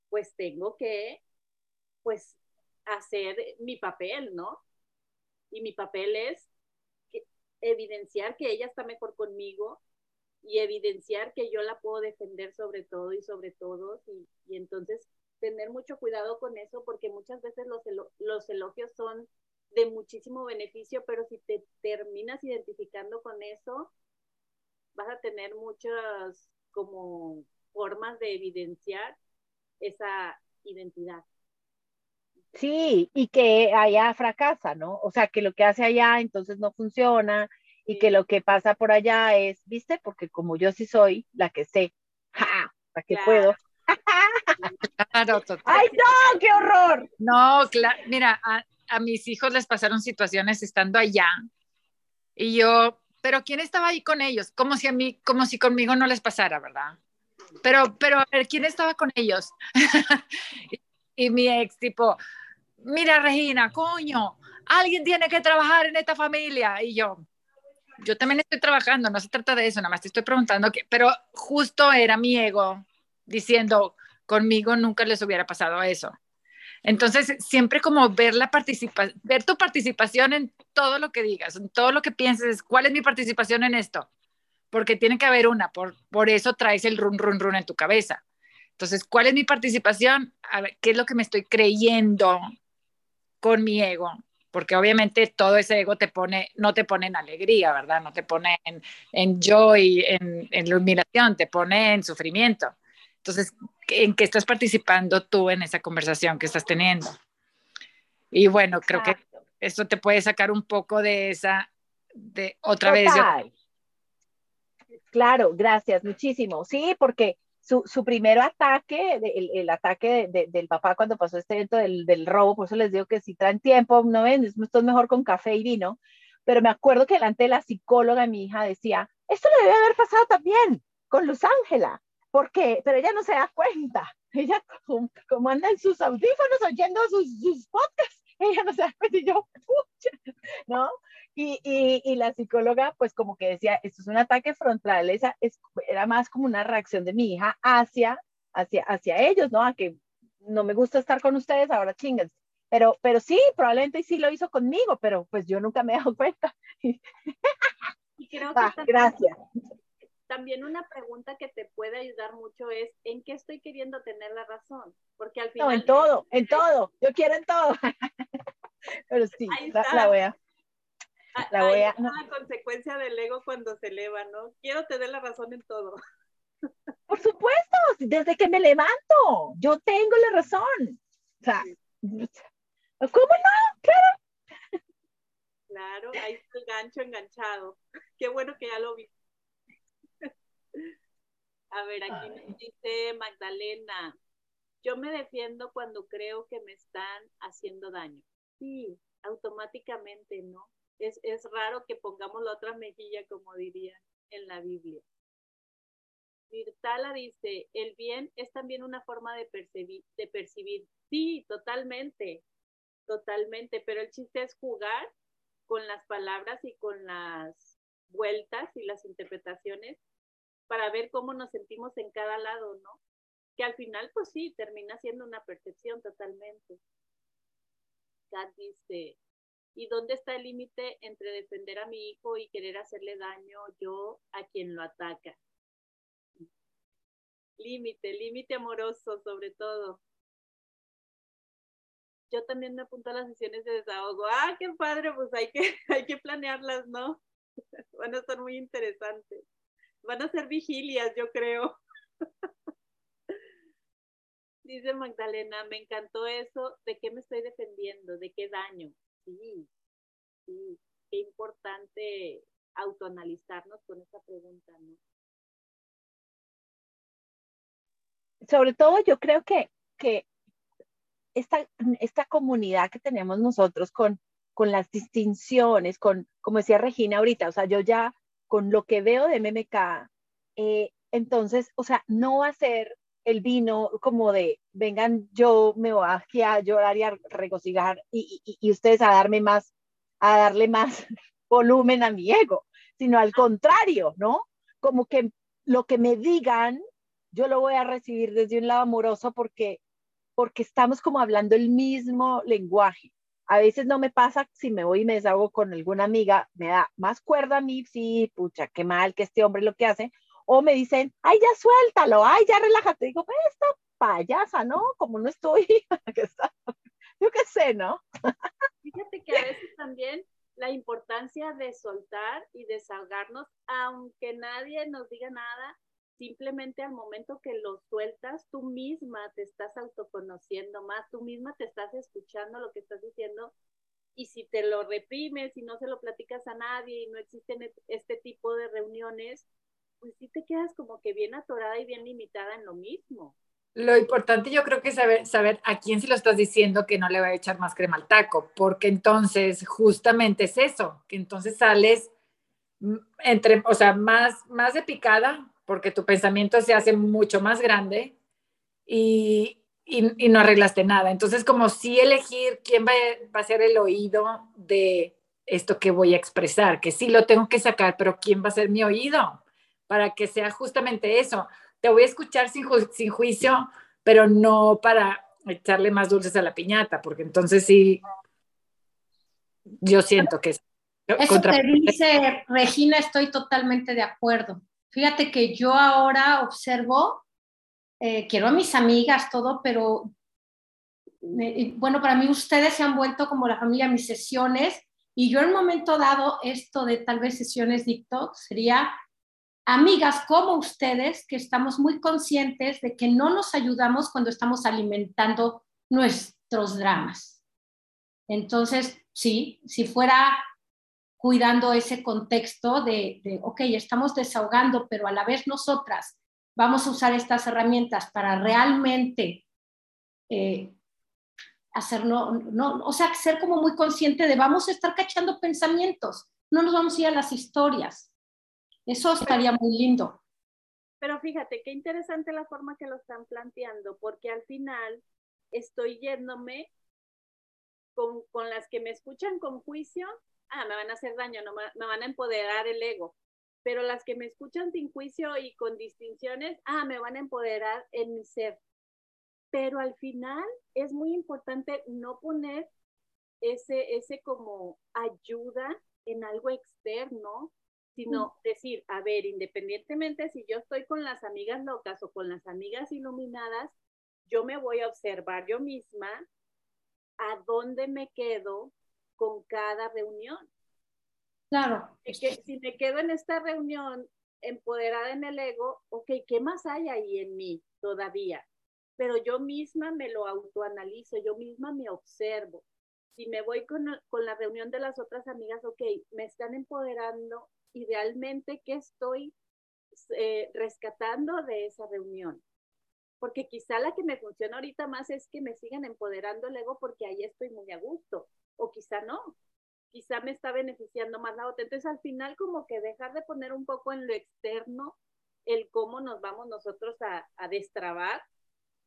pues tengo que, pues, hacer mi papel, ¿no? Y mi papel es evidenciar que ella está mejor conmigo y evidenciar que yo la puedo defender sobre todo y sobre todos y, entonces tener mucho cuidado con eso porque muchas veces los, los elogios son de muchísimo beneficio, pero si te terminas identificando con eso, vas a tener muchas como formas de evidenciar esa identidad. Sí, y que allá fracasa, ¿no? O sea, que lo que hace allá entonces no funciona y que lo que pasa por allá es, ¿viste? Porque como yo sí soy la que sé, ¡ja! La que puedo. ¡Ay, no! ¡Qué horror! No, claro, mira, a, a mis hijos les pasaron situaciones estando allá y yo, pero ¿quién estaba ahí con ellos? Como si a mí, como si conmigo no les pasara, ¿verdad? Pero, pero, a ver, ¿quién estaba con ellos? y mi ex, tipo, mira, Regina, coño, alguien tiene que trabajar en esta familia. Y yo, yo también estoy trabajando, no se trata de eso, nada más te estoy preguntando, que, pero justo era mi ego diciendo, conmigo nunca les hubiera pasado eso. Entonces, siempre como ver la participación, ver tu participación en todo lo que digas, en todo lo que pienses, ¿cuál es mi participación en esto? Porque tiene que haber una, por, por eso traes el run, run, run en tu cabeza. Entonces, ¿cuál es mi participación? A ver, ¿qué es lo que me estoy creyendo con mi ego? Porque obviamente todo ese ego te pone, no te pone en alegría, ¿verdad? No te pone en, en joy, en, en iluminación, te pone en sufrimiento. Entonces, ¿en qué estás participando tú en esa conversación que estás teniendo? Y bueno, creo que esto te puede sacar un poco de esa, de otra vez. Claro, gracias, muchísimo. Sí, porque su, su primer ataque, el, el ataque del papá cuando pasó este evento del, del, robo, por eso les digo que si traen tiempo, no ven, esto es mejor con café y vino, pero me acuerdo que delante de la psicóloga mi hija decía, esto le debe haber pasado también con Luz Ángela, porque, pero ella no se da cuenta, ella como, anda en sus audífonos oyendo sus, sus podcasts, ella no se da cuenta y yo, pucha, ¿no? Y, y, y, la psicóloga, pues como que decía, esto es un ataque frontal, esa es, era más como una reacción de mi hija hacia, hacia, hacia ellos, ¿no? A que no me gusta estar con ustedes, ahora chingas. Pero, pero sí, probablemente sí lo hizo conmigo, pero pues yo nunca me he dado cuenta. Y creo que ah, gracias. También una pregunta que te puede ayudar mucho es, ¿en qué estoy queriendo tener la razón? Porque al final... No, en todo, en todo, yo quiero en todo. pero sí, la, la voy a... La voy a, no. la consecuencia del ego cuando se eleva, ¿no? Quiero tener la razón en todo. Por supuesto, desde que me levanto, yo tengo la razón. O sea, ¿cómo no? Claro. Claro, ahí está el gancho enganchado. Qué bueno que ya lo vi. A ver, aquí nos dice Magdalena, yo me defiendo cuando creo que me están haciendo daño. Sí, automáticamente, ¿no? es, es raro que pongamos la otra mejilla, como dirían en la Biblia. Virtala dice, el bien es también una forma de percibir, de percibir. Sí, totalmente, totalmente, pero el chiste es jugar con las palabras y con las vueltas y las interpretaciones para ver cómo nos sentimos en cada lado, ¿no? Que al final, pues sí, termina siendo una percepción totalmente. Kat dice, ¿Y dónde está el límite entre defender a mi hijo y querer hacerle daño yo a quien lo ataca? Límite, límite amoroso sobre todo. Yo también me apunto a las sesiones de desahogo. Ah, qué padre, pues hay que, hay que planearlas, ¿no? Van a estar muy interesantes. Van a ser vigilias, yo creo. Dice Magdalena, me encantó eso, ¿de qué me estoy defendiendo? ¿De qué daño? Sí, sí, qué importante autoanalizarnos con esta pregunta, ¿no? Sobre todo yo creo que, que esta, esta comunidad que tenemos nosotros con, con las distinciones, con, como decía Regina ahorita, o sea, yo ya con lo que veo de MMK, eh, entonces, o sea, no va a ser el vino como de, vengan, yo me voy aquí a llorar y a regocijar y, y, ustedes a darme más, a darle más volumen a mi ego, sino al contrario, ¿no? Como que lo que me digan, yo lo voy a recibir desde un lado amoroso porque, porque estamos como hablando el mismo lenguaje. A veces no me pasa si me voy y me deshago con alguna amiga, me da más cuerda a mí, sí, pucha, qué mal que este hombre lo que hace, o me dicen, ay, ya suéltalo, ay, ya relájate. Digo, pues esta payasa, ¿no? Como no estoy, yo qué sé, ¿no? Fíjate que a veces también la importancia de soltar y desahogarnos, aunque nadie nos diga nada, simplemente al momento que lo sueltas, tú misma te estás autoconociendo más, tú misma te estás escuchando lo que estás diciendo y si te lo reprimes y no se lo platicas a nadie y no existen este tipo de reuniones, pues sí te quedas como que bien atorada y bien limitada en lo mismo. Lo importante yo creo que es saber, saber a quién se lo estás diciendo que no le va a echar más crema al taco, porque entonces justamente es eso, que entonces sales entre, o sea, más, más de picada, porque tu pensamiento se hace mucho más grande y, y, no arreglaste nada. Entonces, como si elegir quién va, va, a ser el oído de esto que voy a expresar, que sí lo tengo que sacar, pero quién va a ser mi oído para que sea justamente eso. Te voy a escuchar sin, sin juicio, pero no para echarle más dulces a la piñata, porque entonces sí, yo siento que es... Eso que dice Regina, estoy totalmente de acuerdo. Fíjate que yo ahora observo, eh, quiero a mis amigas, todo, pero bueno, para mí ustedes se han vuelto como la familia, mis sesiones, y yo en un momento dado, esto de tal vez sesiones TikTok sería amigas como ustedes que estamos muy conscientes de que no nos ayudamos cuando estamos alimentando nuestros dramas. Entonces, sí, si fuera cuidando ese contexto de, ok, estamos desahogando, pero a la vez nosotras vamos a usar estas herramientas para realmente eh, hacerlo, no, o sea, ser como muy consciente de vamos a estar cachando pensamientos, no nos vamos a ir a las historias. Eso estaría muy lindo. Pero fíjate, qué interesante la forma que lo están planteando, porque al final estoy yéndome con, con las que me escuchan con juicio, ah, me van a hacer daño, no, me, van a empoderar el ego. Pero las que me escuchan sin juicio y con distinciones, ah, me van a empoderar en mi ser. Pero al final es muy importante no poner ese, ese como ayuda en algo externo, sino decir, a ver, independientemente si yo estoy con las amigas locas o con las amigas iluminadas, yo me voy a observar yo misma a dónde me quedo con cada reunión. Claro. Que, si me quedo en esta reunión empoderada en el ego, ok, ¿qué más hay ahí en mí todavía? Pero yo misma me lo autoanalizo, yo misma me observo. Si me voy con, con la reunión de las otras amigas, ok, me están empoderando idealmente qué estoy eh, rescatando de esa reunión. Porque quizá la que me funciona ahorita más es que me sigan empoderando el ego porque ahí estoy muy a gusto. O quizá no. Quizá me está beneficiando más la otra. Entonces al final como que dejar de poner un poco en lo externo el cómo nos vamos nosotros a, a destrabar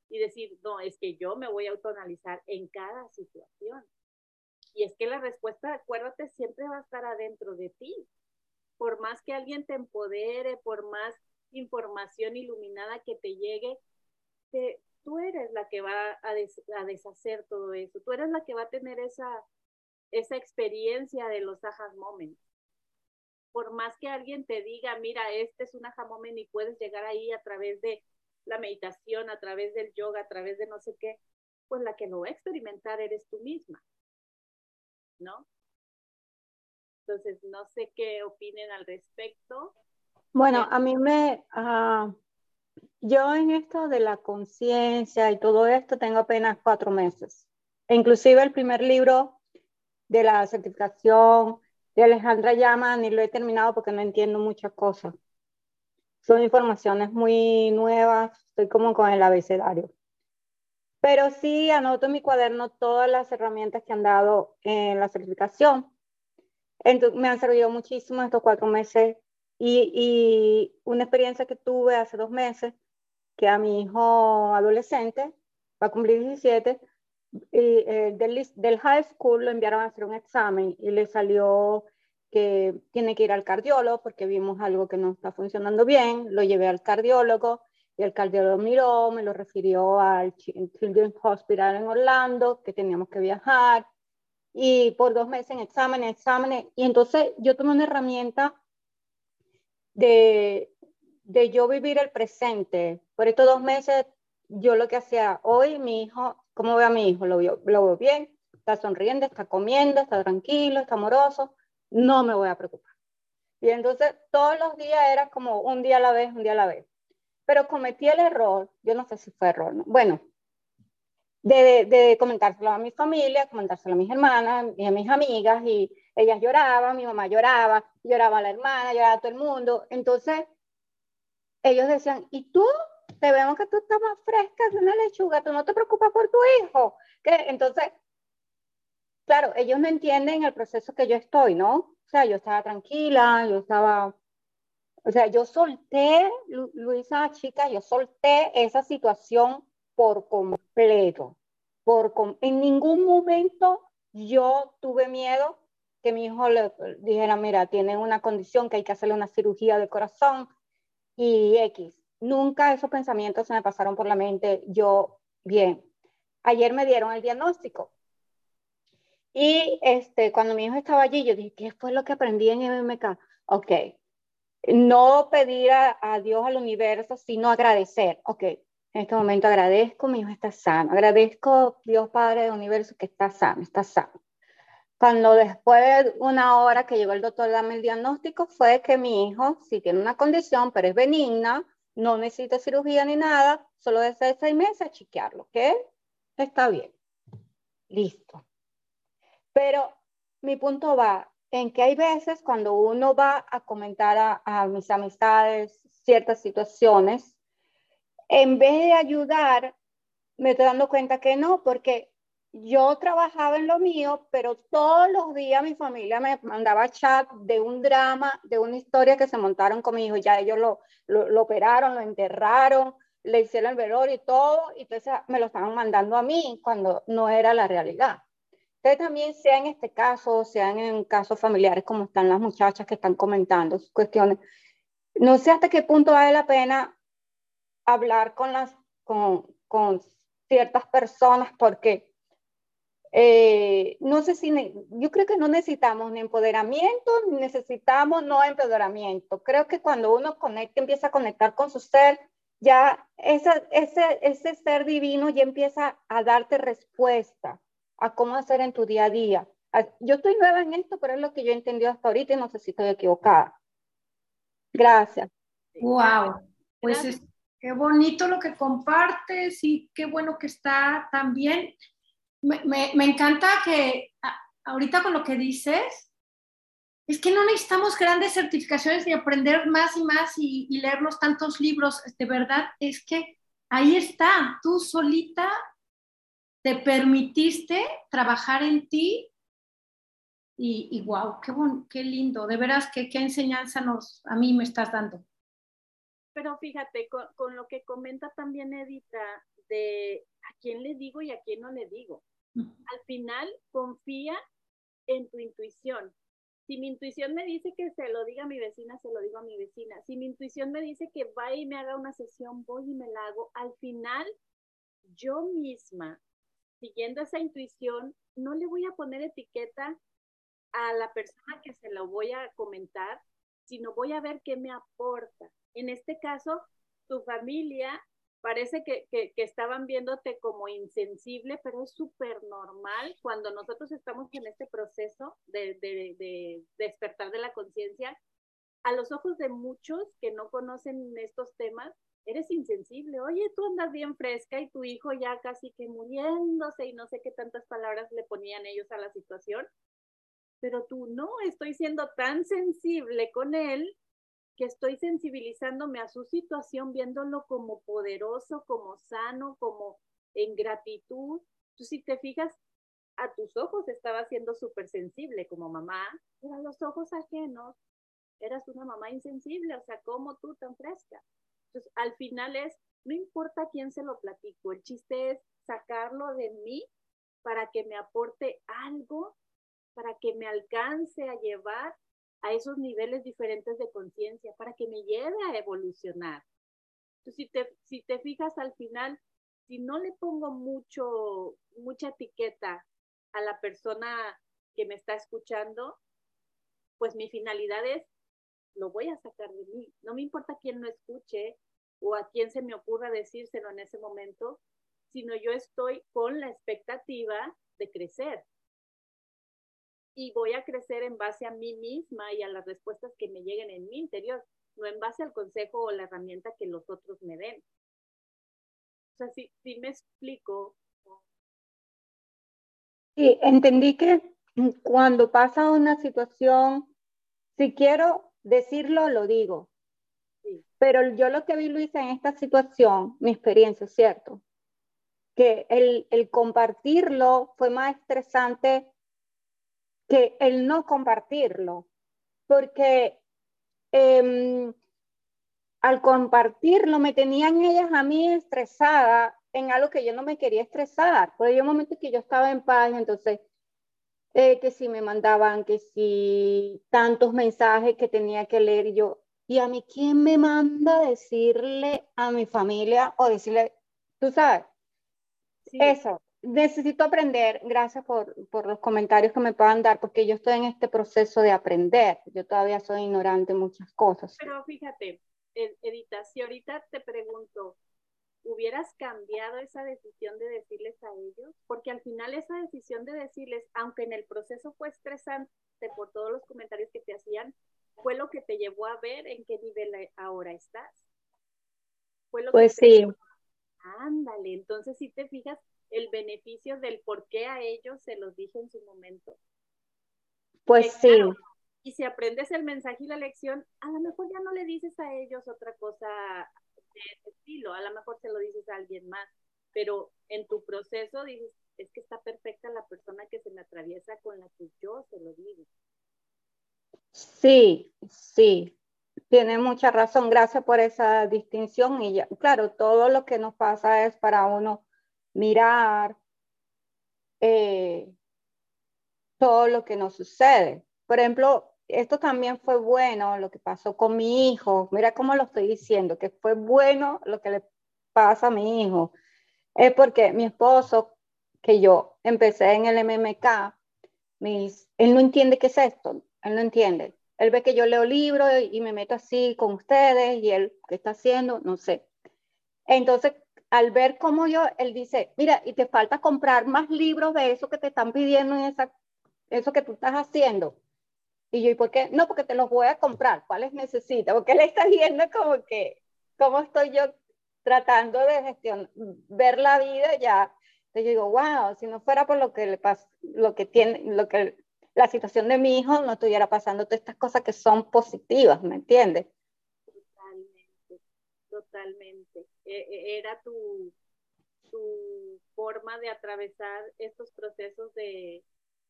y decir, no, es que yo me voy a autoanalizar en cada situación. Y es que la respuesta, acuérdate, siempre va a estar adentro de ti por más que alguien te empodere, por más información iluminada que te llegue, tú eres la que va a, deshacer todo eso, tú eres la que va a tener esa, esa experiencia de los aha moments. Por más que alguien te diga, mira, este es un aha moment y puedes llegar ahí a través de la meditación, a través del yoga, a través de no sé qué, pues la que lo va a experimentar eres tú misma, ¿no? Entonces, no sé qué opinen al respecto. Bueno, a mí me, uh, yo en esto de la conciencia y todo esto tengo apenas cuatro meses. Inclusive el primer libro de la certificación de Alejandra Llama ni lo he terminado porque no entiendo muchas cosas. Son informaciones muy nuevas, estoy como con el abecedario. Pero sí anoto en mi cuaderno todas las herramientas que han dado en la certificación entonces, me han servido muchísimo estos cuatro meses y, y, una experiencia que tuve hace dos meses, que a mi hijo adolescente, va a cumplir 17, y, eh, del, del, high school lo enviaron a hacer un examen y le salió que tiene que ir al cardiólogo porque vimos algo que no está funcionando bien, lo llevé al cardiólogo y el cardiólogo miró, me lo refirió al Children's Hospital en Orlando, que teníamos que viajar, y por dos meses en exámenes, exámenes, y entonces yo tomé una herramienta de, de yo vivir el presente. Por estos dos meses, yo lo que hacía hoy, mi hijo, ¿cómo veo a mi hijo? Lo veo, lo veo bien, está sonriendo, está comiendo, está tranquilo, está amoroso, no me voy a preocupar. Y entonces todos los días era como un día a la vez, un día a la vez pero cometí el error, yo no sé si fue error, ¿no? bueno, de, de, comentárselo a mi familia, comentárselo a mis hermanas y a mis amigas, y ellas lloraban, mi mamá lloraba, lloraba la hermana, lloraba todo el mundo. Entonces, ellos decían, ¿y tú? Te vemos que tú estás más fresca que una lechuga, tú no te preocupas por tu hijo. ¿Qué? Entonces, claro, ellos no entienden el proceso que yo estoy, ¿no? O sea, yo estaba tranquila, yo estaba o sea, yo solté, Luisa, chica, yo solté esa situación por completo. Por en ningún momento yo tuve miedo que mi hijo le dijera, mira, tiene una condición que hay que hacerle una cirugía de corazón y X. Nunca esos pensamientos se me pasaron por la mente. Yo, bien, ayer me dieron el diagnóstico. Y este, cuando mi hijo estaba allí, yo dije, ¿qué fue lo que aprendí en MMK? Ok, no pedir a, Dios, al universo, sino agradecer. Ok, en este momento agradezco, mi hijo está sano. Agradezco, Dios Padre del universo, que está sano, está sano. Cuando después de una hora que llegó el doctor a darme el diagnóstico, fue que mi hijo sí tiene una condición, pero es benigna, no necesita cirugía ni nada, solo desde seis meses chequearlo, ¿ok? Está bien. Listo. Pero mi punto va, en que hay veces cuando uno va a comentar a, mis amistades ciertas situaciones, en vez de ayudar, me estoy dando cuenta que no, porque yo trabajaba en lo mío, pero todos los días mi familia me mandaba chat de un drama, de una historia que se montaron con mi hijo. Ya ellos lo, lo, operaron, lo enterraron, le hicieron el velorio y todo, y entonces me lo estaban mandando a mí cuando no era la realidad también, sea en este caso, sean en casos familiares como están las muchachas que están comentando sus cuestiones, no sé hasta qué punto vale la pena hablar con, las, con, con ciertas personas porque eh, no sé si, yo creo que no necesitamos ni empoderamiento, ni necesitamos no empoderamiento. Creo que cuando uno conecta, empieza a conectar con su ser, ya ese, ese, ese ser divino ya empieza a darte respuesta a cómo hacer en tu día a día. Yo estoy nueva en esto, pero es lo que yo he entendido hasta ahorita y no sé si estoy equivocada. Gracias. Wow, pues es, qué bonito lo que compartes y qué bueno que está también. Me, encanta que ahorita con lo que dices, es que no necesitamos grandes certificaciones ni aprender más y más y, y leernos tantos libros. De verdad, es que ahí está, tú solita te permitiste trabajar en ti y, wow, qué, qué lindo, de veras que qué enseñanza nos, a mí me estás dando. Pero fíjate, con, lo que comenta también Edita, de a quién le digo y a quién no le digo. Al final, confía en tu intuición. Si mi intuición me dice que se lo diga a mi vecina, se lo digo a mi vecina. Si mi intuición me dice que vaya y me haga una sesión, voy y me la hago. Al final, yo misma siguiendo esa intuición, no le voy a poner etiqueta a la persona que se lo voy a comentar, sino voy a ver qué me aporta. En este caso, tu familia parece que, estaban viéndote como insensible, pero es súper normal cuando nosotros estamos en este proceso de, de despertar de la conciencia. A los ojos de muchos que no conocen estos temas, eres insensible. Oye, tú andas bien fresca y tu hijo ya casi que muriéndose y no sé qué tantas palabras le ponían ellos a la situación. Pero tú no, estoy siendo tan sensible con él que estoy sensibilizándome a su situación, viéndolo como poderoso, como sano, como en gratitud. Tú si te fijas, a tus ojos estaba siendo súper sensible como mamá, pero a los ojos ajenos eras una mamá insensible, o sea, como tú tan fresca. Entonces, al final es, no importa quién se lo platico, el chiste es sacarlo de mí para que me aporte algo, para que me alcance a llevar a esos niveles diferentes de conciencia para que me lleve a evolucionar. Entonces, si te, si te fijas al final, si no le pongo mucho, mucha etiqueta a la persona que me está escuchando, pues mi finalidad es, lo voy a sacar de mí. No me importa quién no escuche o a quién se me ocurra decírselo en ese momento, sino yo estoy con la expectativa de crecer. Y voy a crecer en base a mí misma y a las respuestas que me lleguen en mi interior, no en base al consejo o la herramienta que los otros me den. O sea, si, si me explico. Sí, entendí que cuando pasa una situación, si quiero decirlo, lo digo. Pero yo lo que vi, Luisa, en esta situación, mi experiencia, ¿cierto? Que el, el compartirlo fue más estresante que el no compartirlo, porque em, al compartirlo me tenían ellas a mí estresada en algo que yo no me quería estresar. Pues había momentos que yo estaba en paz, entonces eh, que si me mandaban, que si tantos mensajes que tenía que leer, y yo, ¿y a mí quién me manda decirle a mi familia o decirle, tú sabes? Eso, necesito aprender, gracias por, por, los comentarios que me puedan dar, porque yo estoy en este proceso de aprender, yo todavía soy ignorante en muchas cosas. Pero fíjate, Edita, si ahorita te pregunto, hubieras cambiado esa decisión de decirles a ellos? Porque al final esa decisión de decirles, aunque en el proceso fue estresante por todos los comentarios que te hacían, fue lo que te llevó a ver en qué nivel ahora estás. Fue lo pues sí. Ándale, entonces si te fijas el beneficio del por qué a ellos se los dije en su momento. Pues sí. y si aprendes el mensaje y la lección, a lo mejor ya no le dices a ellos otra cosa ese estilo. A lo mejor se lo dices a alguien más, pero en tu proceso dices, es que está perfecta la persona que se me atraviesa con la que yo se lo digo. Sí, sí, tiene mucha razón. Gracias por esa distinción. Y ya, claro, todo lo que nos pasa es para uno mirar eh, todo lo que nos sucede. Por ejemplo, esto también fue bueno, lo que pasó con mi hijo. Mira cómo lo estoy diciendo, que fue bueno lo que le pasa a mi hijo. Es porque mi esposo, que yo empecé en el MMK, mis, él no entiende qué es esto, él no entiende. Él ve que yo leo libros y me meto así con ustedes y él, ¿qué está haciendo? No sé. Entonces, al ver cómo yo, él dice, mira, y te falta comprar más libros de eso que te están pidiendo en esa, eso que tú estás haciendo. Y yo, ¿y por qué? No, porque te los voy a comprar. ¿Cuáles necesita? Porque él está viendo como que, ¿cómo estoy yo tratando de gestionar, ver la vida ya? Entonces yo digo, wow, si no fuera por lo que le pasa, lo que tiene, lo que, la situación de mi hijo, no estuviera pasando todas estas cosas que son positivas, ¿me entiendes? Totalmente. E, e, era tu, tu forma de atravesar estos procesos de,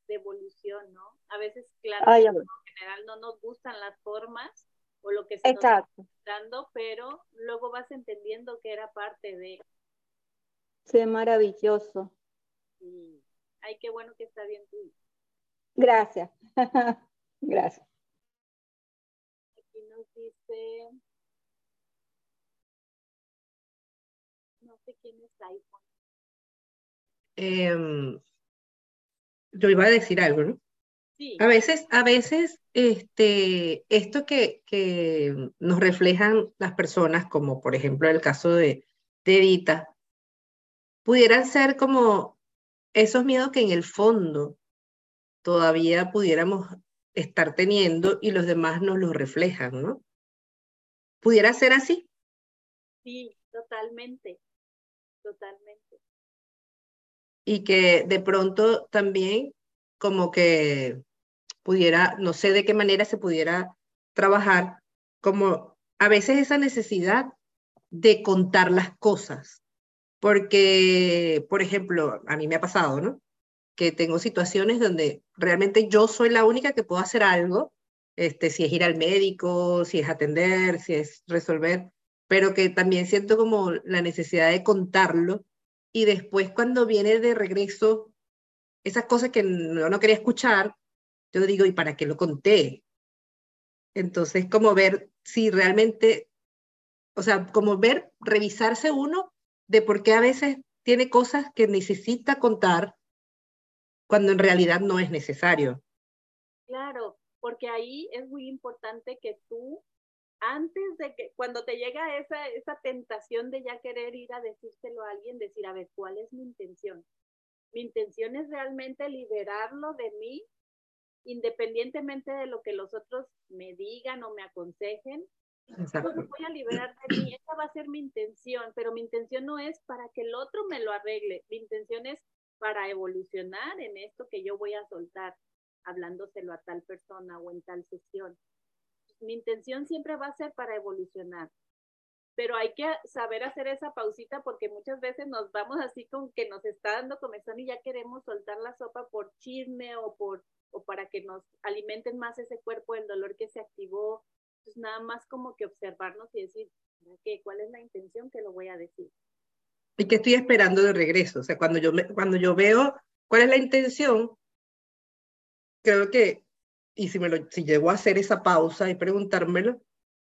de evolución, ¿no? A veces, claro, en general no nos gustan las formas o lo que se Exacto. nos está dando, pero luego vas entendiendo que era parte de... Sí, maravilloso. Sí. Ay, qué bueno que está bien tú. Gracias. Gracias. Aquí nos dice... IPhone. Eh, yo iba a decir algo, ¿no? A veces, a veces, este, esto que, que nos reflejan las personas, como por ejemplo el caso de, de Edita, pudieran ser como esos miedos que en el fondo todavía pudiéramos estar teniendo y los demás nos los reflejan, ¿no? ¿Pudiera ser así? Sí, totalmente, totalmente y que de pronto también como que pudiera, no sé de qué manera se pudiera trabajar, como a veces esa necesidad de contar las cosas. Porque, por ejemplo, a mí me ha pasado, ¿no? Que tengo situaciones donde realmente yo soy la única que puedo hacer algo, este, si es ir al médico, si es atender, si es resolver, pero que también siento como la necesidad de contarlo y después cuando viene de regreso esas cosas que no, no quería escuchar, yo digo, ¿y para qué lo conté? Entonces, como ver si realmente, o sea, como ver, revisarse uno de por qué a veces tiene cosas que necesita contar cuando en realidad no es necesario. Claro, porque ahí es muy importante que tú, antes de que, cuando te llega esa, esa tentación de ya querer ir a decírselo a alguien, decir, a ver, ¿cuál es mi intención? Mi intención es realmente liberarlo de mí, independientemente de lo que los otros me digan o me aconsejen. Exacto. Yo voy a liberar de mí, esa va a ser mi intención, pero mi intención no es para que el otro me lo arregle, mi intención es para evolucionar en esto que yo voy a soltar, hablándoselo a tal persona o en tal sesión. Mi intención siempre va a ser para evolucionar, pero hay que saber hacer esa pausita porque muchas veces nos vamos así con que nos está dando comezón y ya queremos soltar la sopa por chisme o por o para que nos alimenten más ese cuerpo el dolor que se activó. Pues nada más como que observarnos y decir, ¿qué? ¿cuál es la intención que lo voy a decir? ¿Y qué estoy esperando de regreso? O sea, cuando yo, cuando yo veo cuál es la intención, creo que, y si, me lo, si llego a hacer esa pausa y preguntármelo,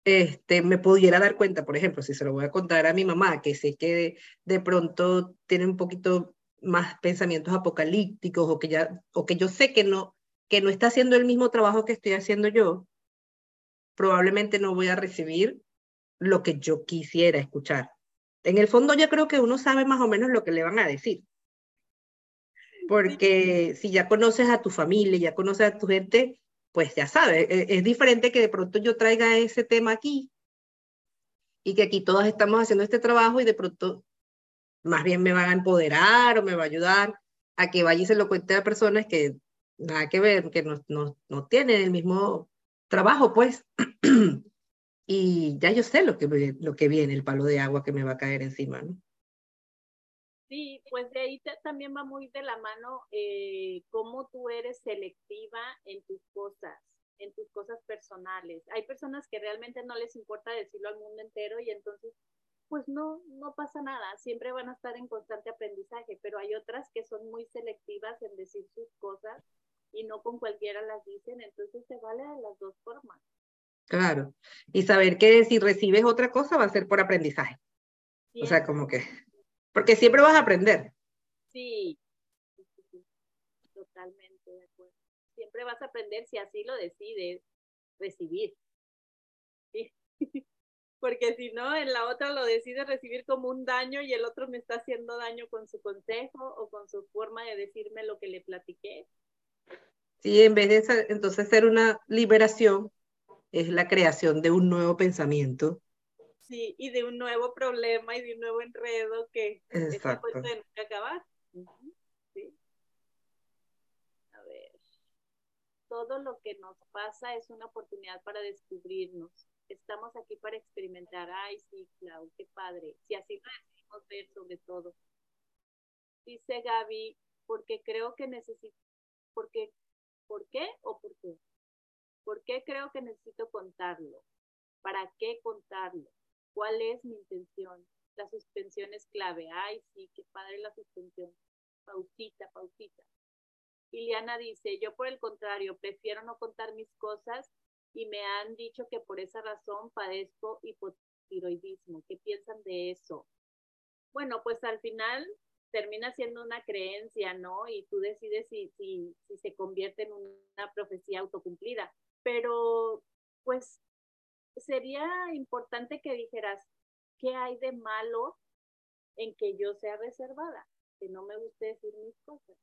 este, me pudiera dar cuenta, por ejemplo, si se lo voy a contar a mi mamá, que sé que de, pronto tiene un poquito más pensamientos apocalípticos o que, ya, o que yo sé que no, que no está haciendo el mismo trabajo que estoy haciendo yo, probablemente no voy a recibir lo que yo quisiera escuchar. En el fondo yo creo que uno sabe más o menos lo que le van a decir. Porque si ya conoces a tu familia, ya conoces a tu gente, pues ya sabes, e, es, diferente que de pronto yo traiga ese tema aquí y que aquí todos estamos haciendo este trabajo y de pronto más bien me van a empoderar o me va a ayudar a que vaya y se lo cuente a personas que nada que ver, que no, no, no tienen el mismo trabajo, pues. y ya yo sé lo que, lo que viene, el palo de agua que me va a caer encima, ¿no? Sí, pues de ahí también va muy de la mano eh, cómo tú eres selectiva en tus cosas, en tus cosas personales. Hay personas que realmente no les importa decirlo al mundo entero y entonces, pues no, no pasa nada, siempre van a estar en constante aprendizaje, pero hay otras que son muy selectivas en decir sus cosas y no con cualquiera las dicen, entonces se vale de las dos formas. Claro, y saber que si recibes otra cosa va a ser por aprendizaje. O sea, como que porque siempre vas a aprender. Sí, totalmente de acuerdo. Siempre vas a aprender si así lo decides recibir. Porque si no, en la otra lo decides recibir como un daño y el otro me está haciendo daño con su consejo o con su forma de decirme lo que le platiqué. Sí, en vez de entonces ser una liberación, es la creación de un nuevo pensamiento Sí, y de un nuevo problema y de un nuevo enredo que está puesto de nunca acabar. ¿Sí? A ver. Todo lo que nos pasa es una oportunidad para descubrirnos. Estamos aquí para experimentar. Ay, sí, Clau, qué padre. Si así lo decimos ver sobre todo. Dice Gaby, porque creo que necesito, porque, ¿por qué o por qué? ¿Por qué creo que necesito contarlo? ¿Para qué contarlo? ¿Cuál es mi intención? La suspensión es clave. Ay, sí, qué padre la suspensión. Pausita, pausita. Iliana dice, yo por el contrario, prefiero no contar mis cosas y me han dicho que por esa razón padezco hipotiroidismo. ¿Qué piensan de eso? Bueno, pues al final termina siendo una creencia, ¿no? Y tú decides si, si, si se convierte en una profecía autocumplida. Pero, pues sería importante que dijeras, ¿qué hay de malo en que yo sea reservada? Que no me guste decir mis cosas.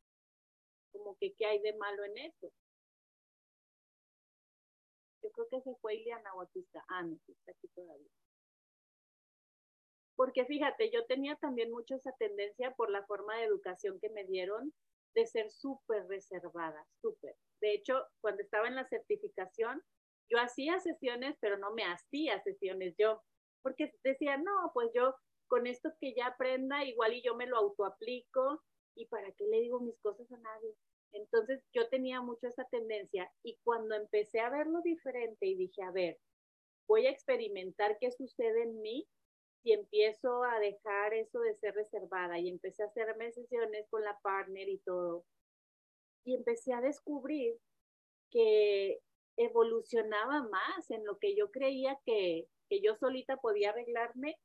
Como que, ¿qué hay de malo en eso? Yo creo que se fue Ileana o aquí está. Ah, no, está aquí todavía. Porque fíjate, yo tenía también mucho esa tendencia por la forma de educación que me dieron de ser súper reservada, súper. De hecho, cuando estaba en la certificación, yo hacía sesiones, pero no me hacía sesiones yo, porque decía, no, pues yo con esto que ya aprenda, igual y yo me lo autoaplico, y para qué le digo mis cosas a nadie. Entonces yo tenía mucho esa tendencia y cuando empecé a verlo diferente y dije, a ver, voy a experimentar qué sucede en mí si empiezo a dejar eso de ser reservada y empecé a hacerme sesiones con la partner y todo. Y empecé a descubrir que evolucionaba más en lo que yo creía que, que yo solita podía arreglarme,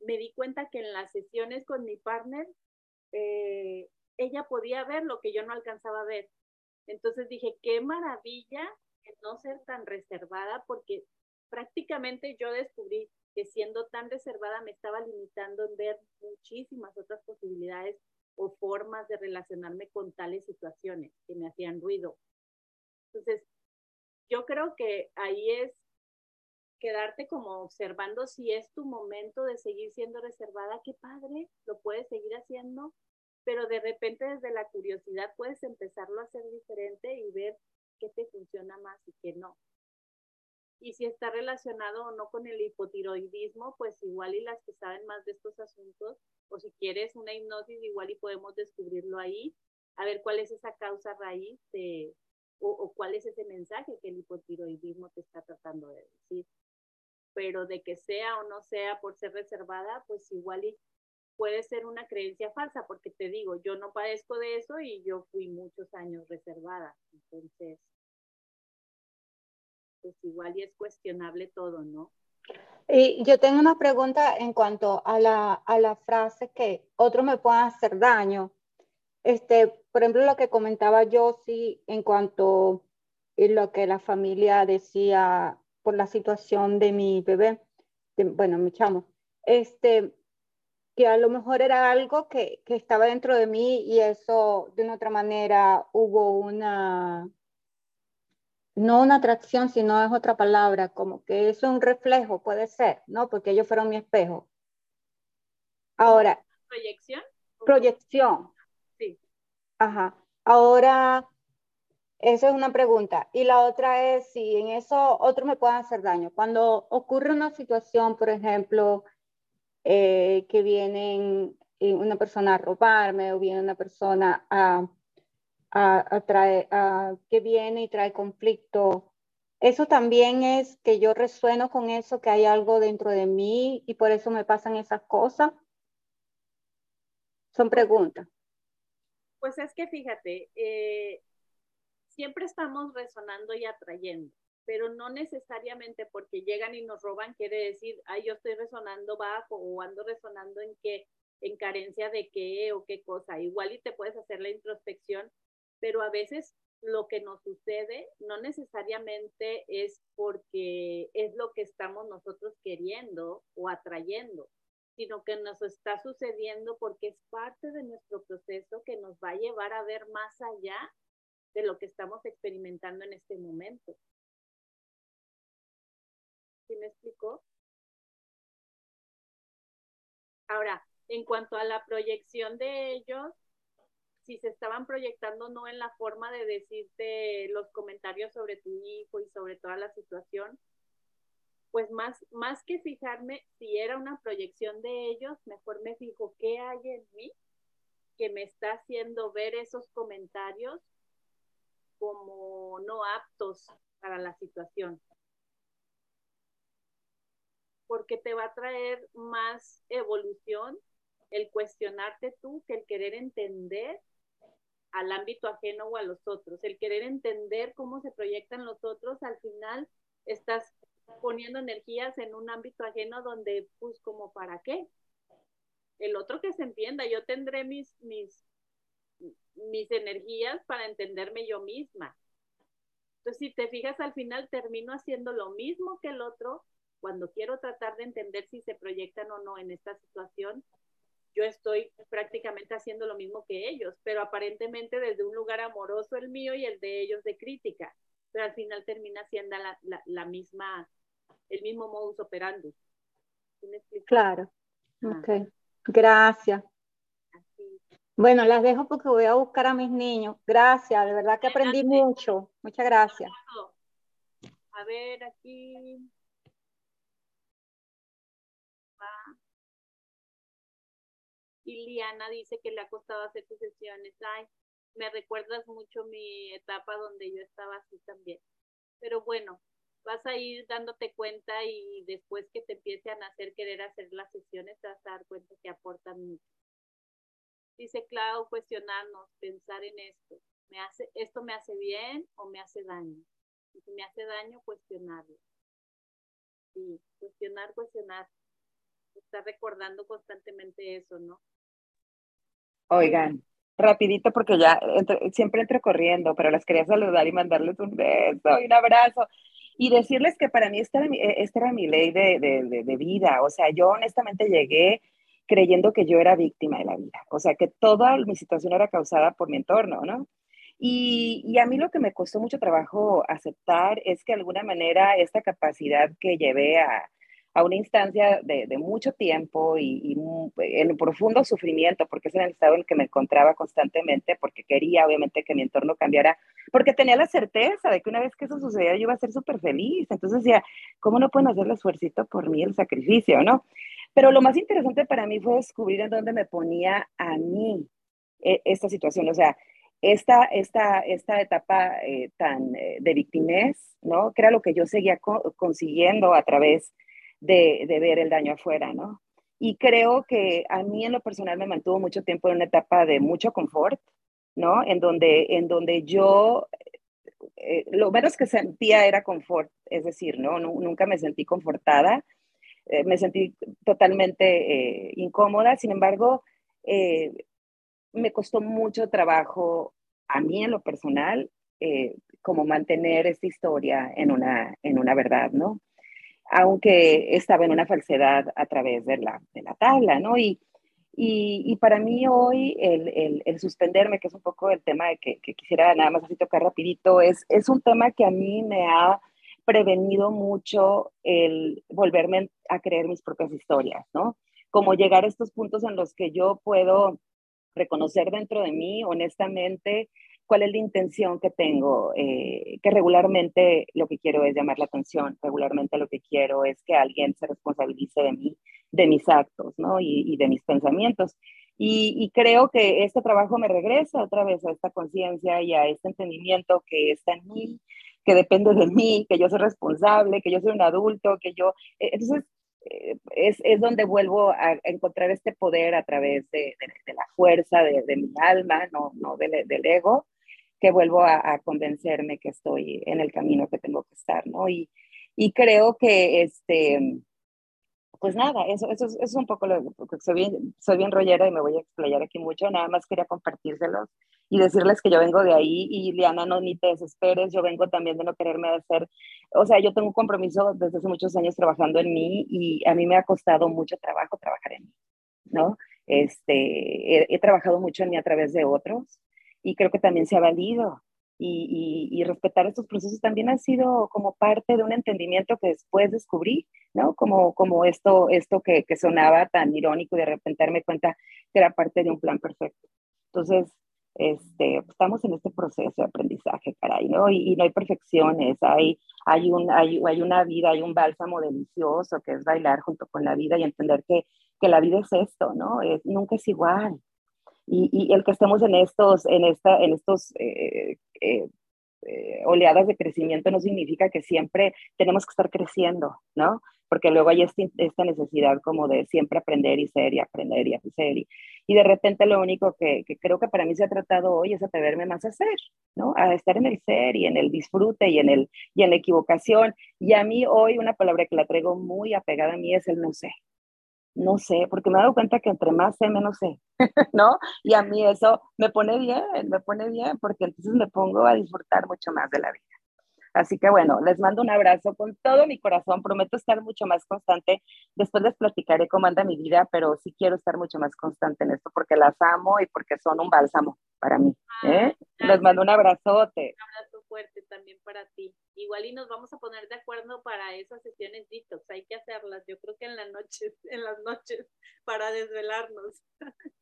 me di cuenta que en las sesiones con mi partner, eh, ella podía ver lo que yo no alcanzaba a ver. Entonces dije, qué maravilla no ser tan reservada, porque prácticamente yo descubrí que siendo tan reservada me estaba limitando en ver muchísimas otras posibilidades o formas de relacionarme con tales situaciones que me hacían ruido. Entonces, yo creo que ahí es quedarte como observando si es tu momento de seguir siendo reservada, qué padre, lo puedes seguir haciendo, pero de repente desde la curiosidad puedes empezarlo a hacer diferente y ver qué te funciona más y qué no. Y si está relacionado o no con el hipotiroidismo, pues igual y las que saben más de estos asuntos, o si quieres una hipnosis, igual y podemos descubrirlo ahí, a ver cuál es esa causa raíz de, o, o cuál es ese mensaje que el hipotiroidismo te está tratando de decir. Pero de que sea o no sea por ser reservada, pues igual y puede ser una creencia falsa, porque te digo, yo no padezco de eso y yo fui muchos años reservada. Entonces, pues igual y es cuestionable todo, ¿no? Y yo tengo una pregunta en cuanto a la, a la frase que otros me puedan hacer daño. Este, por ejemplo, lo que comentaba yo, sí, en cuanto a lo que la familia decía por la situación de mi bebé, bueno, mi chamo, este, que a lo mejor era algo que, que estaba dentro de mí y eso de una otra manera hubo una, no una atracción, sino es otra palabra, como que es un reflejo, puede ser, ¿no? Porque ellos fueron mi espejo. Ahora. ¿Proyección? Proyección. Ajá. Ahora, esa es una pregunta. Y la otra es si en eso otros me pueden hacer daño. Cuando ocurre una situación, por ejemplo, eh, que vienen una persona a robarme o viene una persona a a, que viene y trae conflicto. Eso también es que yo resueno con eso, que hay algo dentro de mí y por eso me pasan esas cosas. Son preguntas. Pues es que fíjate, eh, siempre estamos resonando y atrayendo, pero no necesariamente porque llegan y nos roban quiere decir, ay, yo estoy resonando bajo o ando resonando en qué, en carencia de qué o qué cosa. Igual y te puedes hacer la introspección pero a veces lo que nos sucede no necesariamente es porque es lo que estamos nosotros queriendo o atrayendo, sino que nos está sucediendo porque es parte de nuestro proceso que nos va a llevar a ver más allá de lo que estamos experimentando en este momento. ¿Sí me explicó? Ahora, en cuanto a la proyección de ellos, si se estaban proyectando no en la forma de decirte los comentarios sobre tu hijo y sobre toda la situación, pues más, más que fijarme si era una proyección de ellos, mejor me fijo qué hay en mí que me está haciendo ver esos comentarios como no aptos para la situación. Porque te va a traer más evolución el cuestionarte tú que el querer entender al ámbito ajeno o a los otros. El querer entender cómo se proyectan los otros, al final estás poniendo energías en un ámbito ajeno donde, pues, como para qué. El otro que se entienda, yo tendré mis, mis, mis energías para entenderme yo misma. Entonces, si te fijas, al final termino haciendo lo mismo que el otro cuando quiero tratar de entender si se proyectan o no en esta situación yo estoy prácticamente haciendo lo mismo que ellos, pero aparentemente desde un lugar amoroso el mío y el de ellos de crítica, pero al final termina siendo la, misma, el mismo modus operandi. claro. Ah. Ok. Gracias. Bueno, las dejo porque voy a buscar a mis niños. Gracias, de verdad que aprendí mucho. Muchas gracias. A ver, aquí. Y Liana dice que le ha costado hacer sus sesiones. Ay, me recuerdas mucho mi etapa donde yo estaba así también. Pero bueno, vas a ir dándote cuenta y después que te empiecen a hacer querer hacer las sesiones, te vas a dar cuenta que aportan mucho. Dice Clau, cuestionarnos, pensar en esto. ¿Me hace, ¿Esto me hace bien o me hace daño? Y si me hace daño, cuestionarlo. Sí, cuestionar, cuestionar. Estar recordando constantemente eso, ¿no? Oigan, rapidito porque ya siempre entro corriendo, pero las quería saludar y mandarles un beso y un abrazo y decirles que para mí esta era mi, e, esta era mi ley de, de, de, vida. O sea, yo honestamente llegué creyendo que yo era víctima de la vida. O sea, que toda mi situación era causada por mi entorno, ¿no? Y, y, a mí lo que me costó mucho trabajo aceptar es que de alguna manera esta capacidad que llevé a, a una instancia de, de mucho tiempo y, y, en profundo sufrimiento, porque es en el estado en el que me encontraba constantemente, porque quería obviamente que mi entorno cambiara, porque tenía la certeza de que una vez que eso sucediera yo iba a ser súper feliz. Entonces decía, ¿cómo no pueden hacer el esfuerzo por mí, el sacrificio, no? Pero lo más interesante para mí fue descubrir en dónde me ponía a mí eh, esta situación, o sea, esta, esta, esta etapa eh, tan eh, de victimez, ¿no? Que era lo que yo seguía consiguiendo a través de, de, ver el daño afuera, ¿no? Y creo que a mí en lo personal me mantuvo mucho tiempo en una etapa de mucho confort, ¿no? En donde, en donde yo eh, lo menos que sentía era confort, es decir, ¿no? Nunca me sentí confortada, eh, me sentí totalmente eh, incómoda, sin embargo, me costó mucho trabajo a mí en lo personal, como mantener esta historia en una, en una verdad, ¿no? Aunque estaba en una falsedad a través de la, de la tabla, ¿no? Y, y, y para mí hoy el, el, el, suspenderme, que es un poco el tema de que, que, quisiera nada más así tocar rapidito, es, es un tema que a mí me ha prevenido mucho el volverme a creer mis propias historias, ¿no? Como llegar a estos puntos en los que yo puedo reconocer dentro de mí, honestamente, cuál es la intención que tengo, eh, que regularmente lo que quiero es llamar la atención, regularmente lo que quiero es que alguien se responsabilice de mí, de mis actos, ¿no? Y, de mis pensamientos. Y, creo que este trabajo me regresa otra vez a esta conciencia y a este entendimiento que está en mí, que depende de mí, que yo soy responsable, que yo soy un adulto, que yo... Eh, entonces, eh, es, es, donde vuelvo a encontrar este poder a través de, de, la fuerza de, de, mi alma, no, no del, del ego, que vuelvo a, convencerme que estoy en el camino que tengo que estar, ¿no? Y, y creo que, este, pues nada, eso, eso, es un poco lo que soy bien, soy bien rollera y me voy a explayar aquí mucho, nada más quería compartírselos y decirles que yo vengo de ahí y Liana, no ni te desesperes, yo vengo también de no quererme hacer, o sea, yo tengo un compromiso desde hace muchos años trabajando en mí y a mí me ha costado mucho trabajo trabajar en mí, ¿no? Este, he trabajado mucho en mí a través de otros y creo que también se ha valido. Y, y, respetar estos procesos también ha sido como parte de un entendimiento que después descubrí, ¿no? Como, como esto, esto que, que sonaba tan irónico y de repente darme cuenta que era parte de un plan perfecto. Entonces, este, estamos en este proceso de aprendizaje, caray, ¿no? Y, y, no hay perfecciones, hay, hay, un, hay, hay, una vida, hay un bálsamo delicioso que es bailar junto con la vida y entender que, que la vida es esto, ¿no? Es, nunca es igual, y, el que estemos en estos, en esta, en estos eh, eh, eh, oleadas de crecimiento no significa que siempre tenemos que estar creciendo, ¿no? Porque luego hay esta, esta necesidad como de siempre aprender y ser y aprender y hacer. Y, y de repente lo único que, creo que para mí se ha tratado hoy es atreverme más a hacer, ¿no? A estar en el ser y en el disfrute y en, el, y en la equivocación. Y a mí hoy una palabra que la traigo muy apegada a mí es el no sé, no sé, porque me he dado cuenta que entre más sé, menos sé, ¿no? Y a mí eso me pone bien, me pone bien, porque entonces me pongo a disfrutar mucho más de la vida. Así que bueno, les mando un abrazo con todo mi corazón. Prometo estar mucho más constante. Después les platicaré cómo anda mi vida, pero sí quiero estar mucho más constante en esto porque las amo y porque son un bálsamo para mí. ¿eh? les mando un abrazote. Un abrazo fuerte también para ti. Igual y nos vamos a poner de acuerdo para esas sesiones detox. Hay que hacerlas. Yo creo que en las noches, en las noches para desvelarnos.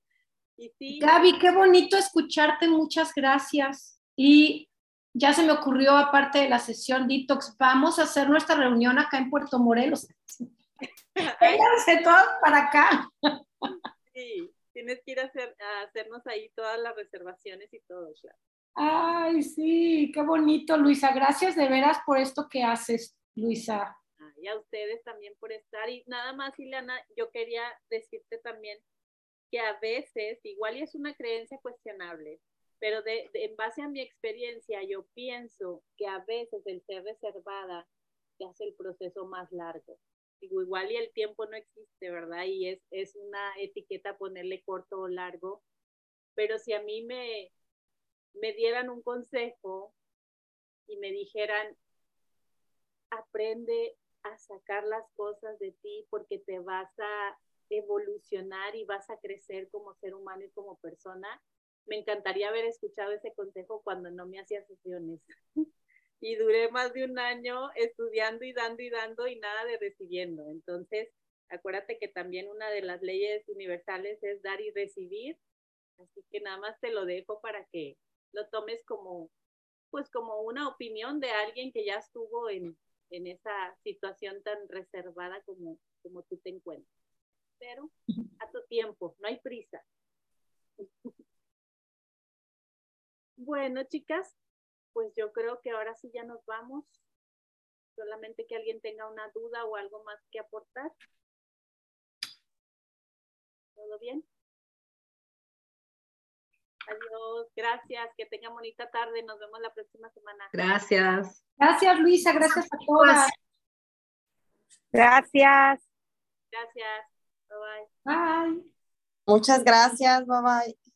y sí. Gaby, qué bonito escucharte. Muchas gracias. Y ya se me ocurrió, aparte de la sesión detox, vamos a hacer nuestra reunión acá en Puerto Morelos. Vénganse todos para acá. Sí, tienes que ir a, hacer, a, hacernos ahí todas las reservaciones y todo, claro. Ay, sí, qué bonito, Luisa. Gracias de veras por esto que haces, Luisa. Y a ustedes también por estar. Y nada más, Ileana, yo quería decirte también que a veces, igual y es una creencia cuestionable, pero de, en base a mi experiencia, yo pienso que a veces el ser reservada te hace el proceso más largo. Igual y el tiempo no existe, ¿verdad? Y es, es una etiqueta ponerle corto o largo, pero si a mí me, me dieran un consejo y me dijeran, aprende a sacar las cosas de ti porque te vas a evolucionar y vas a crecer como ser humano y como persona, me encantaría haber escuchado ese consejo cuando no me hacía sesiones. y duré más de un año estudiando y dando y dando y nada de recibiendo. Entonces, acuérdate que también una de las leyes universales es dar y recibir. Así que nada más te lo dejo para que lo tomes como, pues como una opinión de alguien que ya estuvo en, en esa situación tan reservada como, como tú te encuentras. Pero a tu tiempo, no hay prisa. Bueno, chicas, pues yo creo que ahora sí ya nos vamos. Solamente que alguien tenga una duda o algo más que aportar. ¿Todo bien? Adiós, gracias, que tengan bonita tarde, nos vemos la próxima semana. Gracias. Gracias, Luisa, gracias a todas. Gracias. Gracias. Bye bye. Bye. Muchas gracias, bye bye.